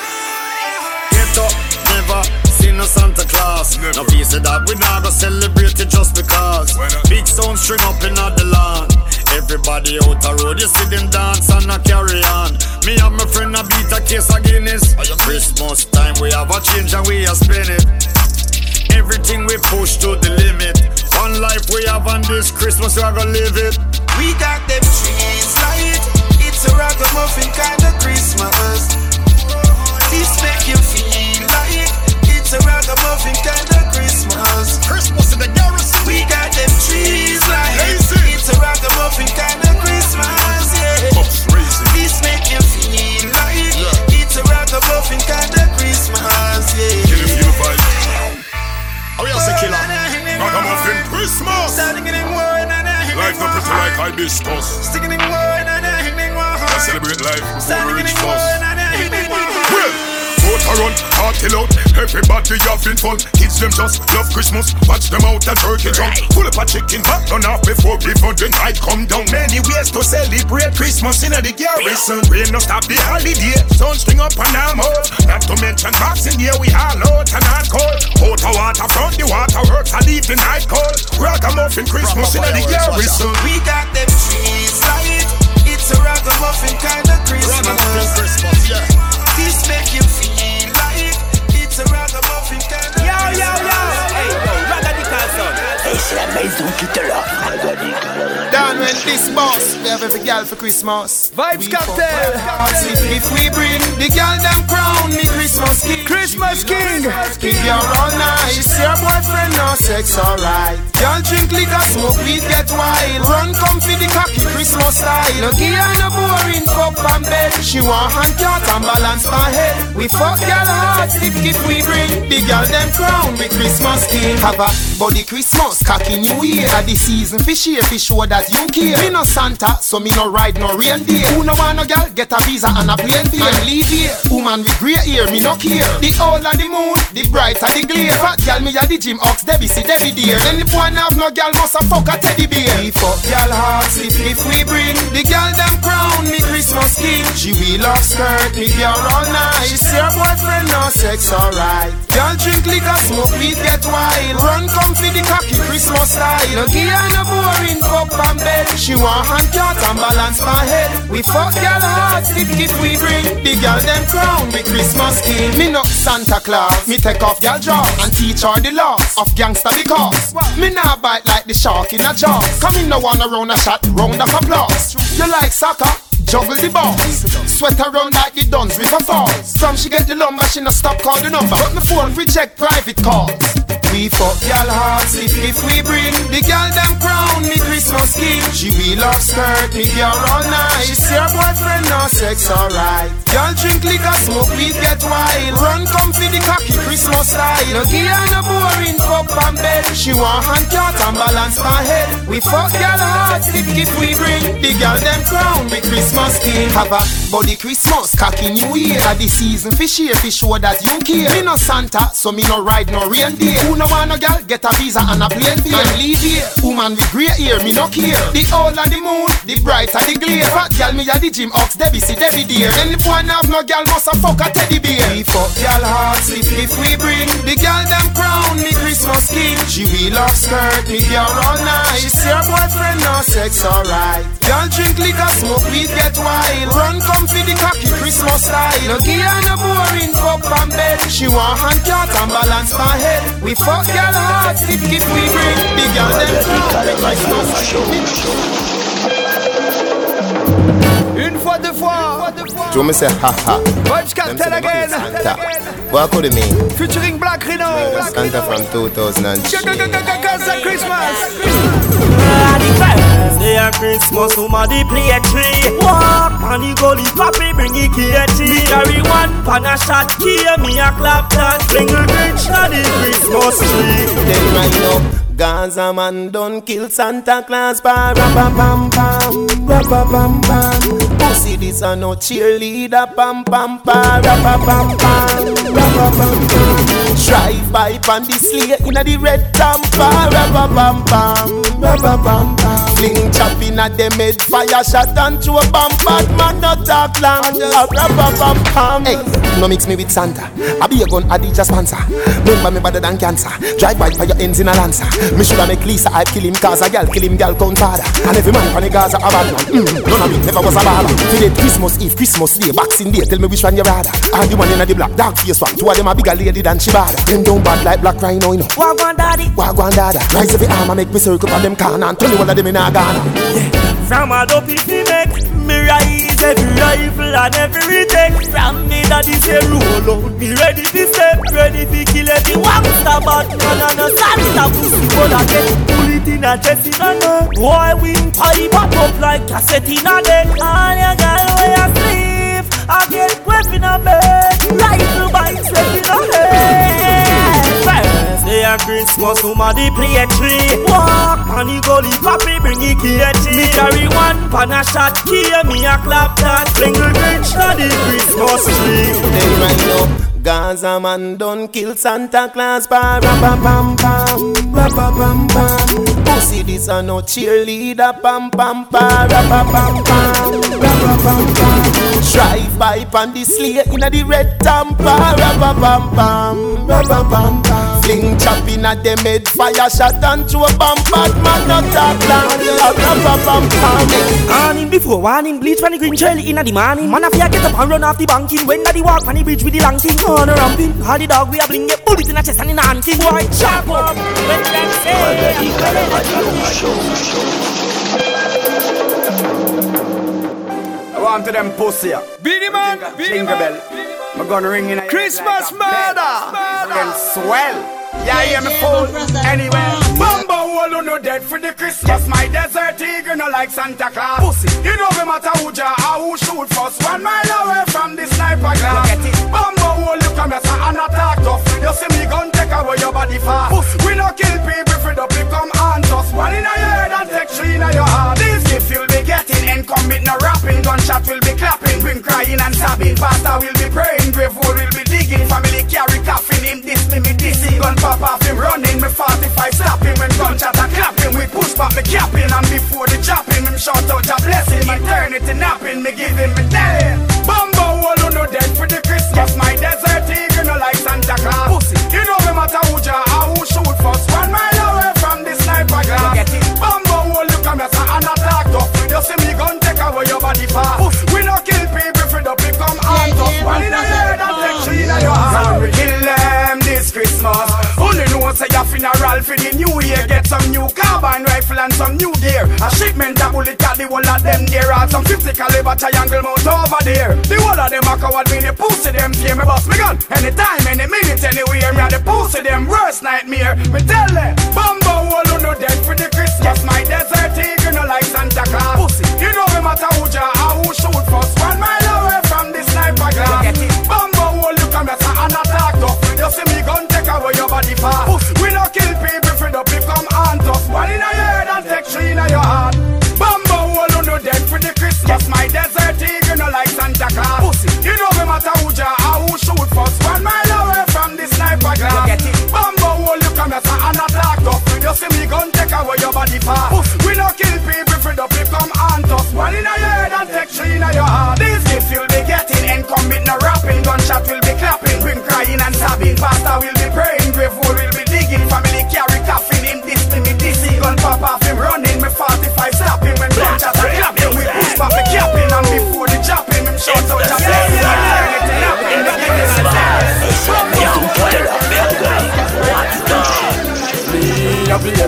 Get up, never seen no Santa Claus. Never. No piece of that, we not go celebrate it just because. Big sound string up in the lawn. Everybody out the road, you see them dance and a carry on. Me and my friend a beat a case of Guinness. Christmas time, we have a change and we a spin it. Everything we push to the limit. One life we have on this Christmas, we are gonna live it. We got them trees light. It's a ragamuffin kind of Christmas. This make you feel like it's a ragamuffin kind of Christmas. Christmas in the garrison. We got them trees light. It's a ragamuffin kind of Christmas, yeah. This make you feel like it's a ragamuffin kind of Christmas, yeah. Kill if you vibe. Oh, we say killer. Ragamuffin Christmas. Life not pretty like hibiscus. Just celebrate life before we reach first. Well, boat a run, party loud, everybody having fun. Kids them just love Christmas, watch them out a turkey jump. Pull up a chicken back on off before before the night come down. Many ways to celebrate Christmas in the garrison. Rain no stop the holiday, sun string up and I'm out. Not to mention boxing year we all out and not cold. Out of water front the water works, I leave the night cold. Ragamuffin Christmas in the garrison. We got them trees light. It's a ragamuffin kind of Christmas. Christmas yeah. This make you la maison qui te l'offre. Dan when this boss. We have every girl for Christmas. Vybz Kartel. If we bring the girl them crown me Christmas King. Christmas King. If you're all nice, your boyfriend no sex alright. Y'all drink liquor, smoke weed, get wild. Run come for the cocky Christmas style. No give her no boring cup and bed. She want hand cat and balance my head. We fuck girl hard, stiff if we bring the girl them crown me Christmas King. Have a body Christmas, cocky New Year. The season for share, for show that you care. Me no Santa, so me no ride no reindeer. Who no want no girl, get a visa and a plane fare. And leave here. Woman with grey hair, me no care. The older the moon, the brighter the glare. Fat girl, me a the gym ox, Debbie see Debbie dear. Any boy have no girl must a fuck a teddy bear. We fuck girl hearts if, if we bring the girl them crown me Christmas king. She will love skirt, me girl all night. She see her boyfriend no sex alright. Girl drink liquor, smoke weed, get wild. Run come for the cocky Christmas style. No her no boring fuck and bed. She want hand cat and balance my head. We fuck girl hearts if, if we bring the girl them crown with Christmas king. Me no Santa Claus, me take off girl jaws and teach her the laws of gangster because me nah bite like the shark in a jar. Come in no one around a shot, round of applause. You like soccer? Juggle the balls, sweat around like the duns with her falls. From she get the lumber, she no stop call the number. But my phone reject private calls. We fuck y'all hearts if, if we bring the girl them crown me Christmas king. She will love skirt me girl all night. She see her boyfriend no sex alright. Y'all drink liquor, smoke weed, get wild. Run come for the cocky Christmas style. No give her no boring cup and bed. She want hand cat and balance my head. We fuck y'all hearts if, if we bring the girl them crown me Christmas king. Have a body Christmas, cocky New Year. The season for share, for show that you care. Me no Santa, so me no ride no reindeer. Who no want no girl, get a visa and a plane fare. And leave here, woman with grey hair, me no care. The old and the moon, the bright and the glare. Fat girl, me a the gym ox, Debbie see Debbie dear. Any boy have no girl, must a fuck a teddy bear. We fuck girl hearts if, if we bring the girl them crown me Christmas king. She will love skirt me girl all nice. Her boyfriend no sex alright. Girl drink liquor, smoke weed, get wild. Run come for the cocky Christmas style. No her no boring cup and bed. She want hand cat and balance my head. We fuck girl hearts if, if we bring the girl them crown me Christmas Une fois, deux fois. Tu me say haha. Vybz Kartel again. Santa. What could it mean? Featuring Blak Ryno. Santa from 2002. Gaza Christmas. Day of Christmas, somebody play a tree. Walk on the gully, papi bring it here. Me carry one pan a shot, here me a clap that. Bring a rich on the Christmas tree. Then right now. Gaza man done kill Santa Claus pa rapa pam pam rapa pam pam Pussy this a no cheerleader pam pam pa rapa pam pam rapa pam pam Drive by pan the sleigh inna the red tampa rapa pam pam rapa pam pam Fling chop inna them head fire shot and throw a bomb. Bad man not talk long. Rapa pam pam Hey, no mix me with Santa. I be a gun Adija sponsor Remember me better than cancer. Drive by fire ends in a lancer. Me shoulda make Lisa I kill him cause a gal kill him gal count father And every man from the Gaza a bad man. Mm, None of it never was a baller. Today Christmas Eve, Christmas Day, Boxing Day Tell me which one you rather. And the one in the black dark face one. Two of them a bigger lady than Shibada Them don't bad like Blak Ryno you know. Wagwan daddy. Wagwan dada. Rise every arm and make me circle on them corner And tell you all of them in a Ghana. Yeah. From a dopey fi make me rise every rifle and every take From me daddy a roll out Me ready to step, ready to kill every wangster Bad man and a Santa pussy But I get bullet in a chest in a neck Boy wing pipe up like cassette in a deck. All your girl where you sleep I get quick in a bed. Rifle bites in a head Of Christmas somebody play a tree. Walk on the gully papi bring it here Me carry one pan a shot Hear me a clap that Bring the rich to the Christmas tree Then right now Gaza man done kill Santa Claus pa rapa pam pam rapa pam pam Pussy this a no cheerleader pam pam pa rapa pam pam rapa pam pam Drive by pan the sleigh inna the red tampa rapa pam pam rapa pam pam Fling chop inna them head fire shot and throw bomb bad man not talk long rapa pam pam Morning before warning bleach when the green trail inna the morning Man a fear get up and run off the banking When the walk on the bridge with the long thing on a ramping. All the dog we a bling get bullet in a chest and in a hand king. Boy, chop up. When them say. on to them pussy. Beenie Man, Jingle bell. I'm gonna ring in a Christmas murder. Then swell. Yeah, hear me fool. Anyway, Bumbo all no dead for the Christmas. My desert eagle no like Santa Claus. Pussy, you know no matter who ja or who shoot first. One mile away from the sniper glass. Get all you come here and attack tough. You see me gun take away your body fast. We no kill people for the become us. One in a your head and take three in your heart. These gifts you'll be getting and commit no rapping. Gunshot will be clapping, bring crying and stabbing. Pastor will be praying, grave will be digging. Family carry coffin, him this me, me this Gun pop off him running, me 45 stopping When gunshot a clapping, we push back me capping And before the chopping, him shout out a blessing Eternity napping, me give him me telling Bumbo all who no dead for the Christmas. My desert eagle no like Santa Claus Pussy, you know me matter who ja or who shoot first. One mile away from the sniper glass get it? Bumbo all you come here and attack tough You see me gun take away your body fast. We no kill people for the become armed tough One in a head and take three in your heart We kill them this Christmas? Only know say a funeral for the new year. Get some new carbine rifle and some new gear. A shipment of bullet at the whole of them there. Add some 50 caliber triangle over there. The whole of them a coward me the pussy them fear Me bust me gun. Anytime, any minute, anywhere Me a the pussy them. Worst nightmare. Me tell them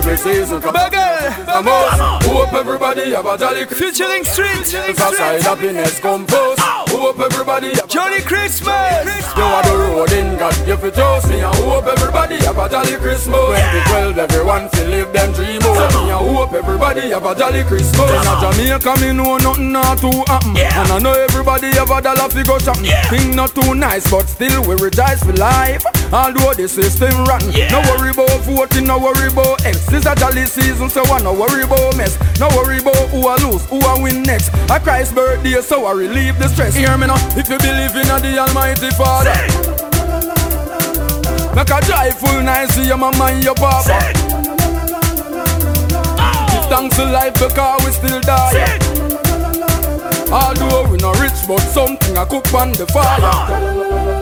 Every season Hope everybody have a jolly Christmas. Featuring Street Inside happiness come first Hope everybody have Jolly Christmas. You are the road in God give it us Me I hope everybody have a jolly Christmas. 2012 everyone feel live them dream out. Me I hope everybody have a jolly Christmas. In Jamaica me know nothing not to happen. And I know everybody have a dollar fi go shopping Thing not too nice but still we rejoice for life Although the system rotten No worry about voting, no worry about X. This a jolly season so I no worry about mess. No worry about who I lose, who I win next. A Christ's birthday so I relieve the stress. Hear me now, if you believe in a the almighty father. Make a joyful night, see your mama and your papa. Give oh. thanks to life because we still die. Although we not rich but something I cook on the fire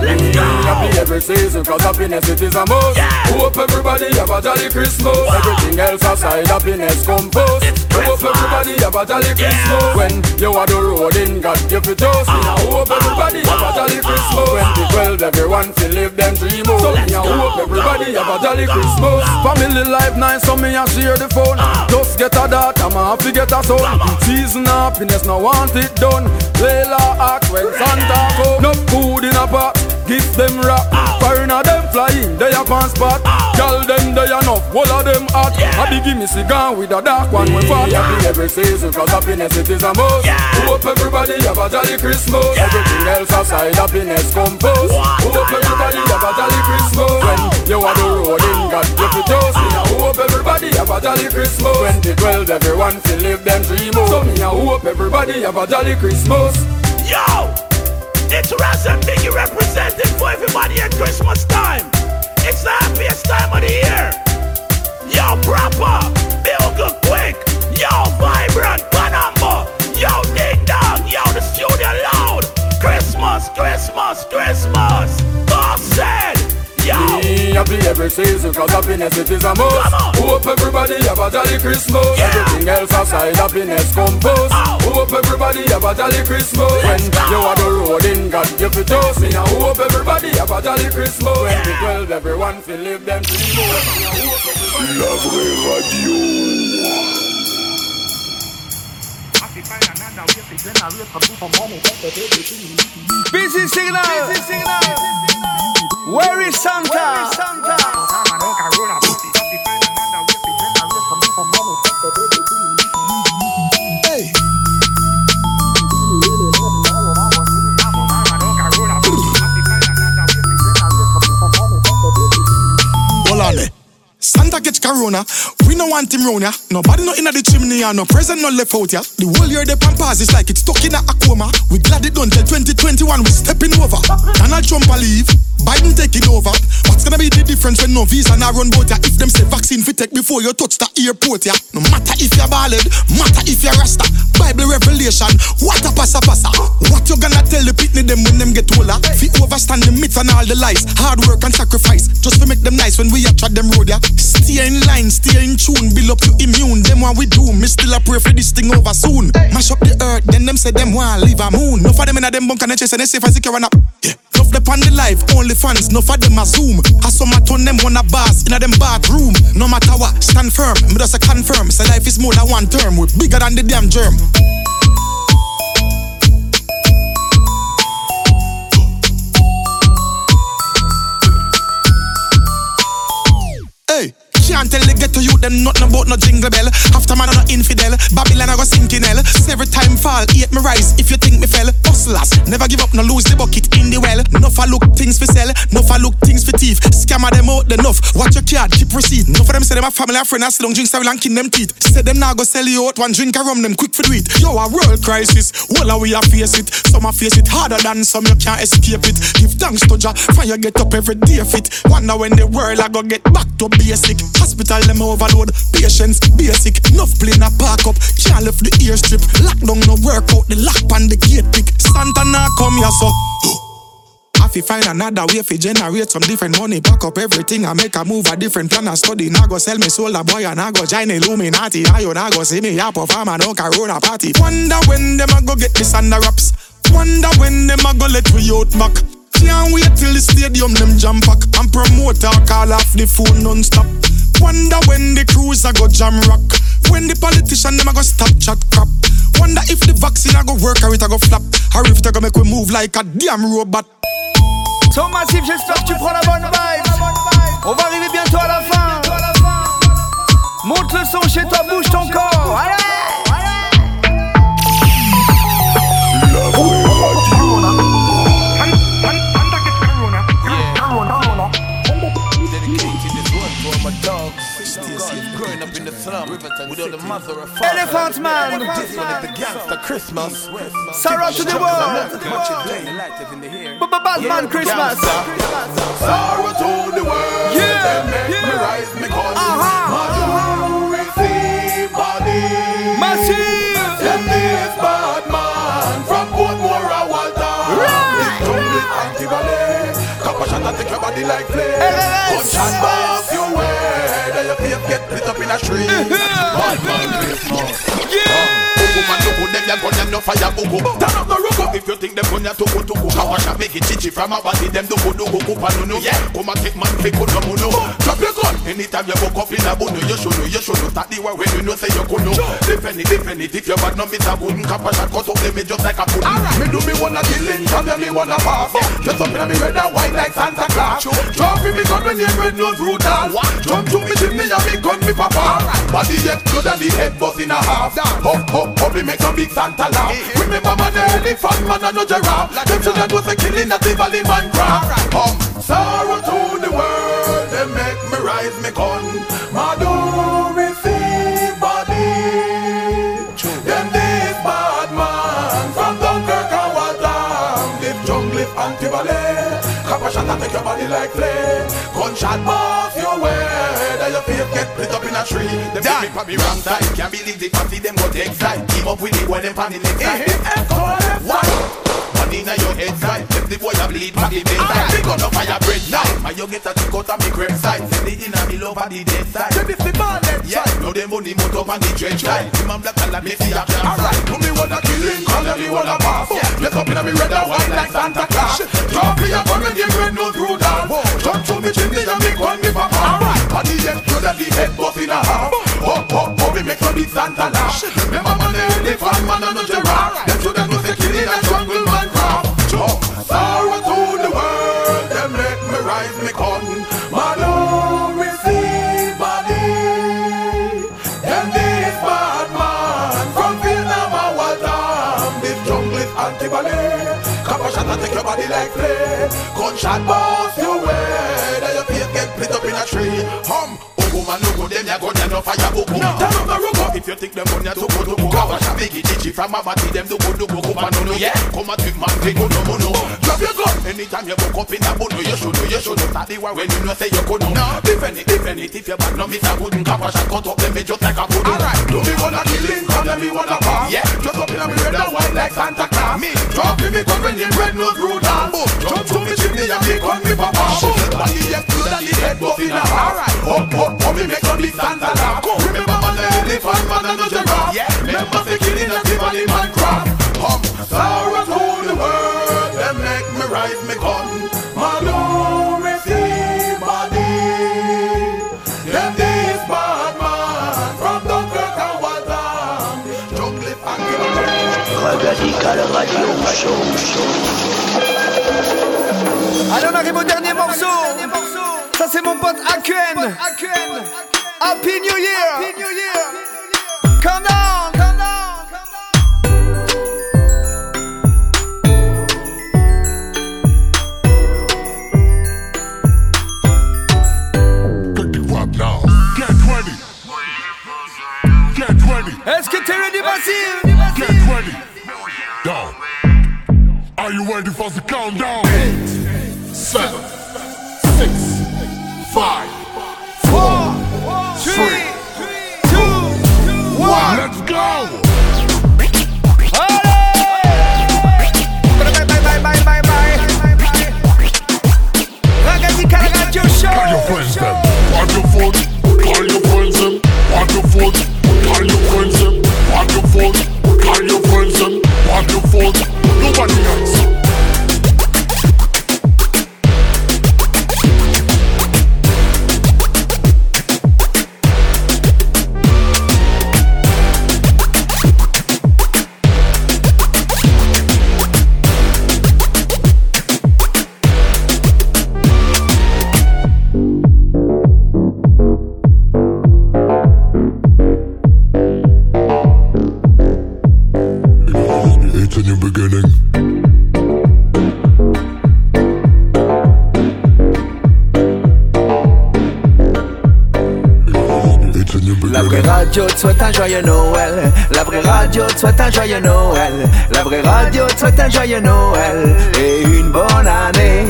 Let's go. Happy every season cause happiness it is a must. Hope everybody have a jolly Christmas. Everything else aside happiness come first. Hope everybody have a jolly Christmas. When you are the road in God give it us I hope everybody have a jolly Christmas. 2012 everyone feel live them dream out So me I hope everybody have a jolly Christmas. Family life nice so me I share the phone Just get a daughter ma to get a son. Season happiness no want it done. Layla act when Santa come. No food in a pot Give them rap, foreigner them flying, they a pan spot. Girl them they enough, all of them hot. I be give me cigar with a dark one when fat. Happy every season, cause happiness it is a must. Hope everybody have a jolly Christmas. Everything else aside, happiness first. Hope everybody have a jolly Christmas. When you are the road in God, give it I hope everybody have a jolly Christmas. 2012, everyone feel live them dream. So me I hope everybody have a jolly Christmas. Yo! It's Raz and Biggie representing for everybody at Christmas time. It's the happiest time of the year. Yo, proper, feel good quick. Yo, vibrant, Panama. Yo, ding dong. Yo, the studio loud. Christmas, Christmas, Christmas. Boss said. Yo. Me happy every season cause happiness it is a must Hope everybody have a jolly Christmas Everything else aside happiness come first ah. Hope everybody have a jolly Christmas When you are the road in God give it us Me I hope everybody have a jolly Christmas 2012 everyone feel live them dream La vraie radio. Happy Busy signal. Busy signal. Where is Santa? Where is Santa? Santa catch corona, we no want him round ya. Nobody no inna the chimney and no present no left out ya. The whole year the pampas is like it's stuck in a coma. We glad it done till 2021 we stepping over. Donald Trump a leave, Biden taking over. What's gonna be the difference when no visa now run boat ya? If them say vaccine fi take before you touch the airport ya. No matter if you're ballad, matter if you're rasta. Bible revelation, what a passa passa. What you gonna tell the pitney them when them get older? Fi overstand the myths and all the lies. Hard work and sacrifice, just to make them nice when we a trod them road ya. Stay in line, stay in tune, build up your immune. Them what we do, me still a pray for this thing over soon. Mash up the earth, then them say them want leave a moon. No for them in a them bunk and chase and they safe and secure and up. Yeah. Love the on the live, only fans, no for them a zoom. I saw my turn them wanna boss in a them bathroom. No matter what, stand firm, me just a confirm. Say life is more than one term, we bigger than the damn germ. Can't tell the get to you them nothing about no jingle bell. After man on no infidel, Babylon I go sinking hell. So every time fall, eat me rise. If you think me fell, hustlers never give up, no lose the bucket in the well. No for look things for sell, no for look things for thief. Scammer them out enough. Watch your card, keep receipt. No for them say them a family, a friend, a long drink, so kin them teeth. Say them now go sell you out one drink, I rum them quick for it. Yo, a world crisis, well we a face it. Some a face it harder than some, you can't escape it. Give thanks to Jah, fire get up every day fit. Wonder when the world I go get back to basic. Hospital them overload, patience basic. Enough plane a park up, can't lift the ear strip. Lockdown no work out, the lock pan the gate pick. Santa now come here so. I fi find another way fi generate some different money. Pack up everything and make a move a different plan and study. Now go sell me soul a boy and I go join Illuminati. I you now go see me a perform no corona party. Wonder when them a go get this under wraps. Wonder when them a go let we out back. Can't wait till the stadium them jam pack and promoter call off the phone non-stop. Wonder when the a go jam rock. When the politician them a go stop chat crap. Wonder if the vaccine a go work or it a go flap. Or if a go make we move like a damn robot. Son massif, j'espère que tu prends la bonne vibe. On va arriver bientôt à la fin. Monte le son chez toi, bouge ton without the mother or father. Elephant Man. This one is the gangster Christmas. Sarah to the world. Batman Christmas. Sorrow to the world. Yeah. Them make me rise me gun. Uh-huh. Madu receive body. Massive. Them this bad man from Portmore a Walter. This jungle anti-ballet. Copper shot and take your body like flame. Gunshot off your way. Then your get split up in a tree. Uh-huh. Bad man Christmas. Yeah. Woman, look them, them gun them no fire. Turn up the if you think them gun ya tuku tuku. Kawash a make it chichi from a body them do go do go kupa no no. Yeah, come and take man fake no no no. Drop your gun anytime you woke up in a bunu. You should know, you should know. Start the war when you know say you could know. Defend it, defend it. If you bad no miss a wooden kappa shot cut up me just like a pudding. Me do me wanna killing, come here me wanna pass. Dress up in me red and white like Santa Claus. Drop in me gun when you red nose brutal. Jump to me chimney and me gun me papa. Body get good and the head bust in a half. Hop hop hop, we make some big Santa laugh. Remember man, the elephant man and no giraffe. Them children was a killing at the valley man craft. Um, sorrow to the world, they make me rise me gun. Madu receive body. Them this bad man from Dunkirk and Waltham. Live jungle, live anti-ballet. Copper shot and take your body like flame. Gunshot off your way. Then your face get split up in a tree. Them for me wrong side. Can't believe the party them go take side. Keep up with it when them pan the next side. What? Money in your head side. If the boy a bleed back the bed side. Pick up fire bread now. My you get a tick out of me grave side. Send it in a me over the dead side. Them if the ball left Yeah, now them money motor up on the trench side. Him and black and me see a plan. Alright, do me wanna killing, call me wanna pass. Get up in a me red and white like Santa Claus. Drop me a gun and give red nose Rudolph. Jump to me chimney and me gun me papa. Alright, and the good and the head bust in a half. Up, up, up, we make some big Santa laugh. Remember man, the elephant man and no giraffe. Them Sorrow to the world, they make me rise, me cotton. My Lord, receive body. Them this bad man from Vietnam, our time. This jungle is anti-ballet. Copper shot take your body like clay. Gunshot boss. No fire buku no. Turn up the rugo If you think them gun ya to go to go. Cover sha biggie from a body them do go go Kupa no no yeah Come a big man take go no no Drop your gun Anytime you woke up in a bono You should know you should know. Start the war when you know say you could know. No Defend it defend it If you bad no miss a wooden Cover shot cut up them just like a kudu Alright Do me wanna killing Come let me wanna pass Yeah. Just up in a red and white like Santa Claus. Me. Drop me me you red nose Rudolph Jump to me chimney and me call me papa. Body left good and the head buff in a Alright Up up for me make some big stand alarm Remember man the elephant man and the giraffe? Yeah. Remember the killing a Tiffany man craft. Hum, sorrow to the world make me rise me gun Man who receive body Them this bad man From Dunkirk and Waltham Jungle and Radical Radio Show. Allez, on arrive au dernier morceau. Ça, c'est mon pote Akuen. Happy New Year. Come on. Rock Est-ce que t'es ready, Basile? Get ready. Down. Are you ready for the countdown? Eight, seven, six, five, four, three, two, one. Let's go. Ragadical Radio Show. Call your friends them. On your phone. Call your friends them. On your phone. Call your friends them. Phone. Call your friends. Nobody else. Souhaite un joyeux Noël. La vraie radio te souhaite un joyeux Noël. La vraie radio te souhaite un joyeux Noël. Et une bonne année.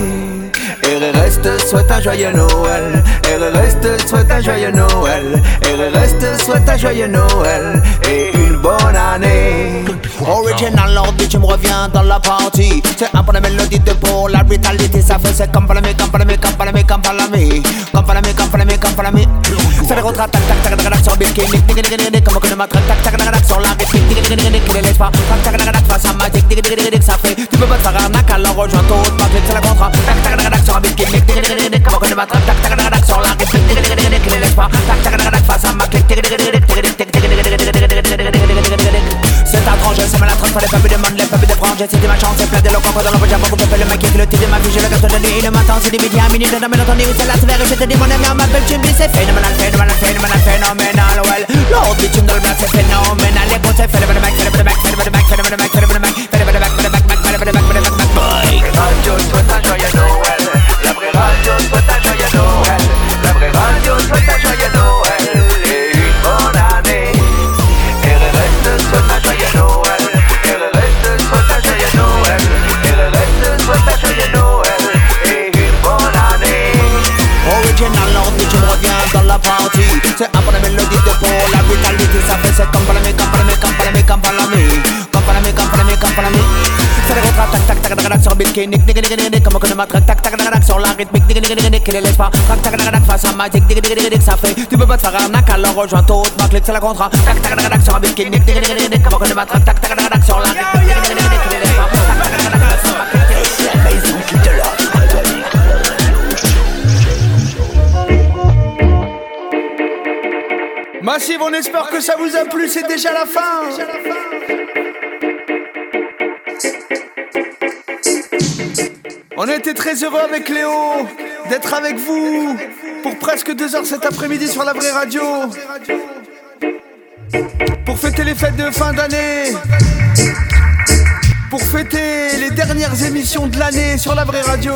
RRS te souhaite un joyeux Noël. RRS te souhaite un joyeux Noël. RRS te souhaite un joyeux Noël. Et une bonne année. Original Lord bitch, me revient dans la partie C'est peu la mélodie de pour la brutalité Ça fait c'est comme pour la mi, comme pour la mi, comme pour la mi, comme pour la mi Comme pour la mi, comme pour la mi, comme pour la des contre tac tac tac tac tac sur Bikini nick nick nick nick Comme que de ma tac tac tac tac sur la rythmique Nick nick nick nick Qui les laisse pas Tac tac tac tac face à magic Nick nick nick nick Ça fait Tu peux pas te faire arnaque alors rejoins ton autre marque C'est la contrat Tac tac tac tac sur Bikini Nick nick nick nick Comme que de ma tac tac tac tac sur la rythmique nick nick Qui laisse pas Tac tac tac tac face à c'est ma la tranche, pas les papes de monde, les papes de franges C'était ma chance, c'est plein d'éloquents quand dans pyjama Pour que je fais le mec qui le titre de ma vie, je le gâteau de nuit Le matin, c'est des midi à minuit, de la entendu, c'est la Je te dis mon ami, on m'appelle, dis c'est phénoménal, phénoménal, phénoménal, phénoménal Well, l'autre bitch, tu me donnes le blanc, c'est phénoménal Les bons, c'est phénoménal, mec, phénoménal, phénoménal, phénoménal, phénoménal, phénoménal, phénoménal, phénoméal, phénoménal, Radio souhaite un joyeux tac tac tac sur ma tac tac tac sur la Tac tac tac face à Tu peux pas marque C'est la Tac tac tac sur ma tac tac tac sur la ma. Massive, on espère que ça vous a plu, c'est déjà la fin. On a été très heureux avec Léo d'être avec vous pour presque deux heures cet après-midi sur la vraie radio. Pour fêter les fêtes de fin d'année. Pour fêter les dernières émissions de l'année sur la vraie radio.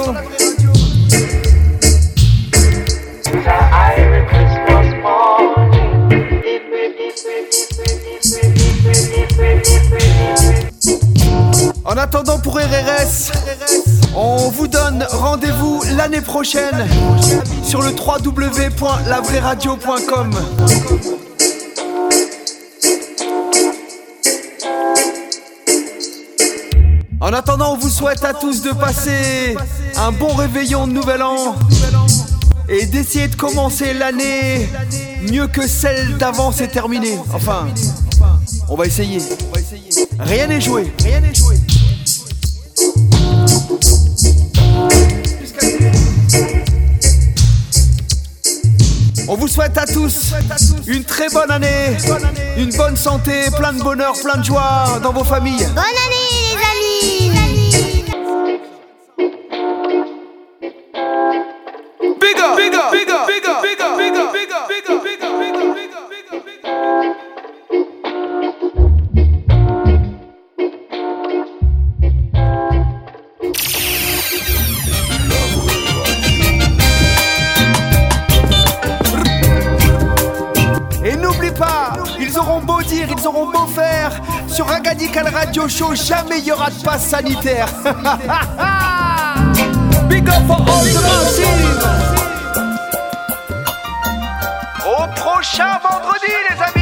En attendant pour RRS. On vous donne rendez-vous l'année prochaine sur le www.lavrairadio.com. En attendant, on vous souhaite à tous de passer un bon réveillon de Nouvel An et d'essayer de commencer l'année mieux que celle d'avant c'est terminée. Enfin, on va essayer. Rien n'est joué. On vous souhaite à tous une très bonne année, une bonne santé, plein de bonheur, plein de joie dans vos familles. Bonne année au chaud, jamais il y aura de passe sanitaire. Big up for all the massive. Au prochain vendredi, les amis.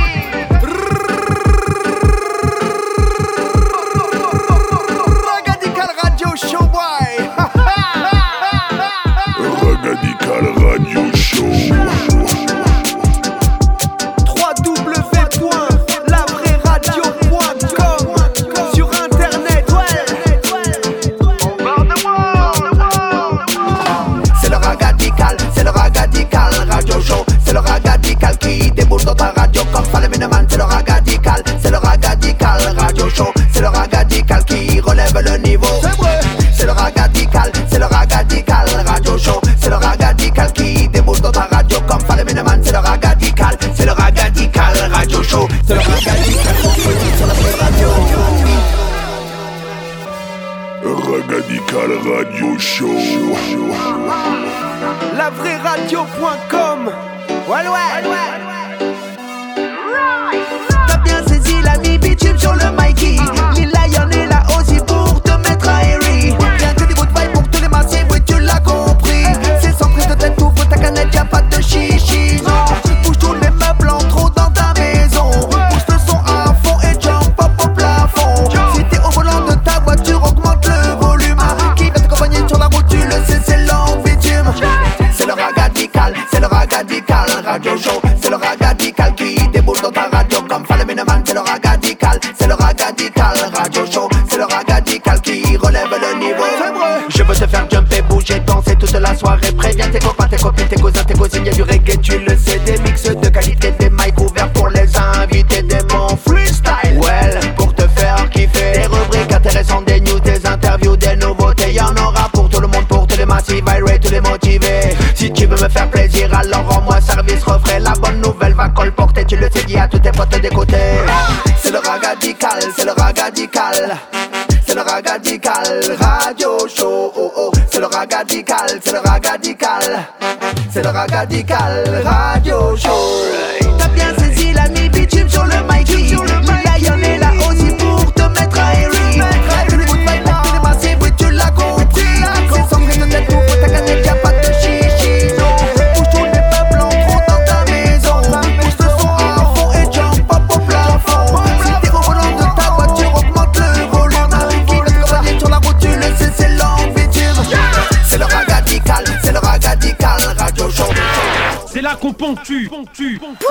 el Ragadical Radio Show.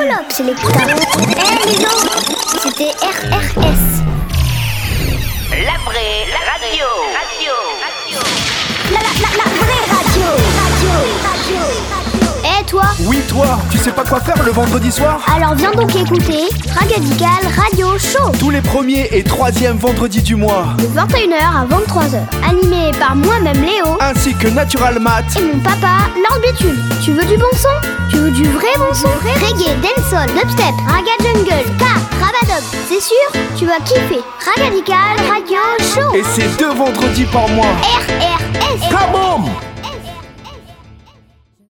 colloque chez les putains. Eh les gens, c'était RRS. La vraie la radio. radio. La, la, la, la vraie radio. Radio. Radio. Eh toi Oui toi, tu sais pas quoi faire le vendredi soir Alors viens donc écouter Radical Radio Show Tous les premiers et troisièmes vendredis du mois De 21h à 23h Animé par moi-même Léo Ainsi que Natural Math Et mon papa, l'orbitule Tu veux du bon son? Du vrai bon son Reggae, dancehall, dubstep, raga jungle, car, rabadop C'est sûr, tu vas kiffer. Radical Radio Show. Et c'est deux vendredis par mois.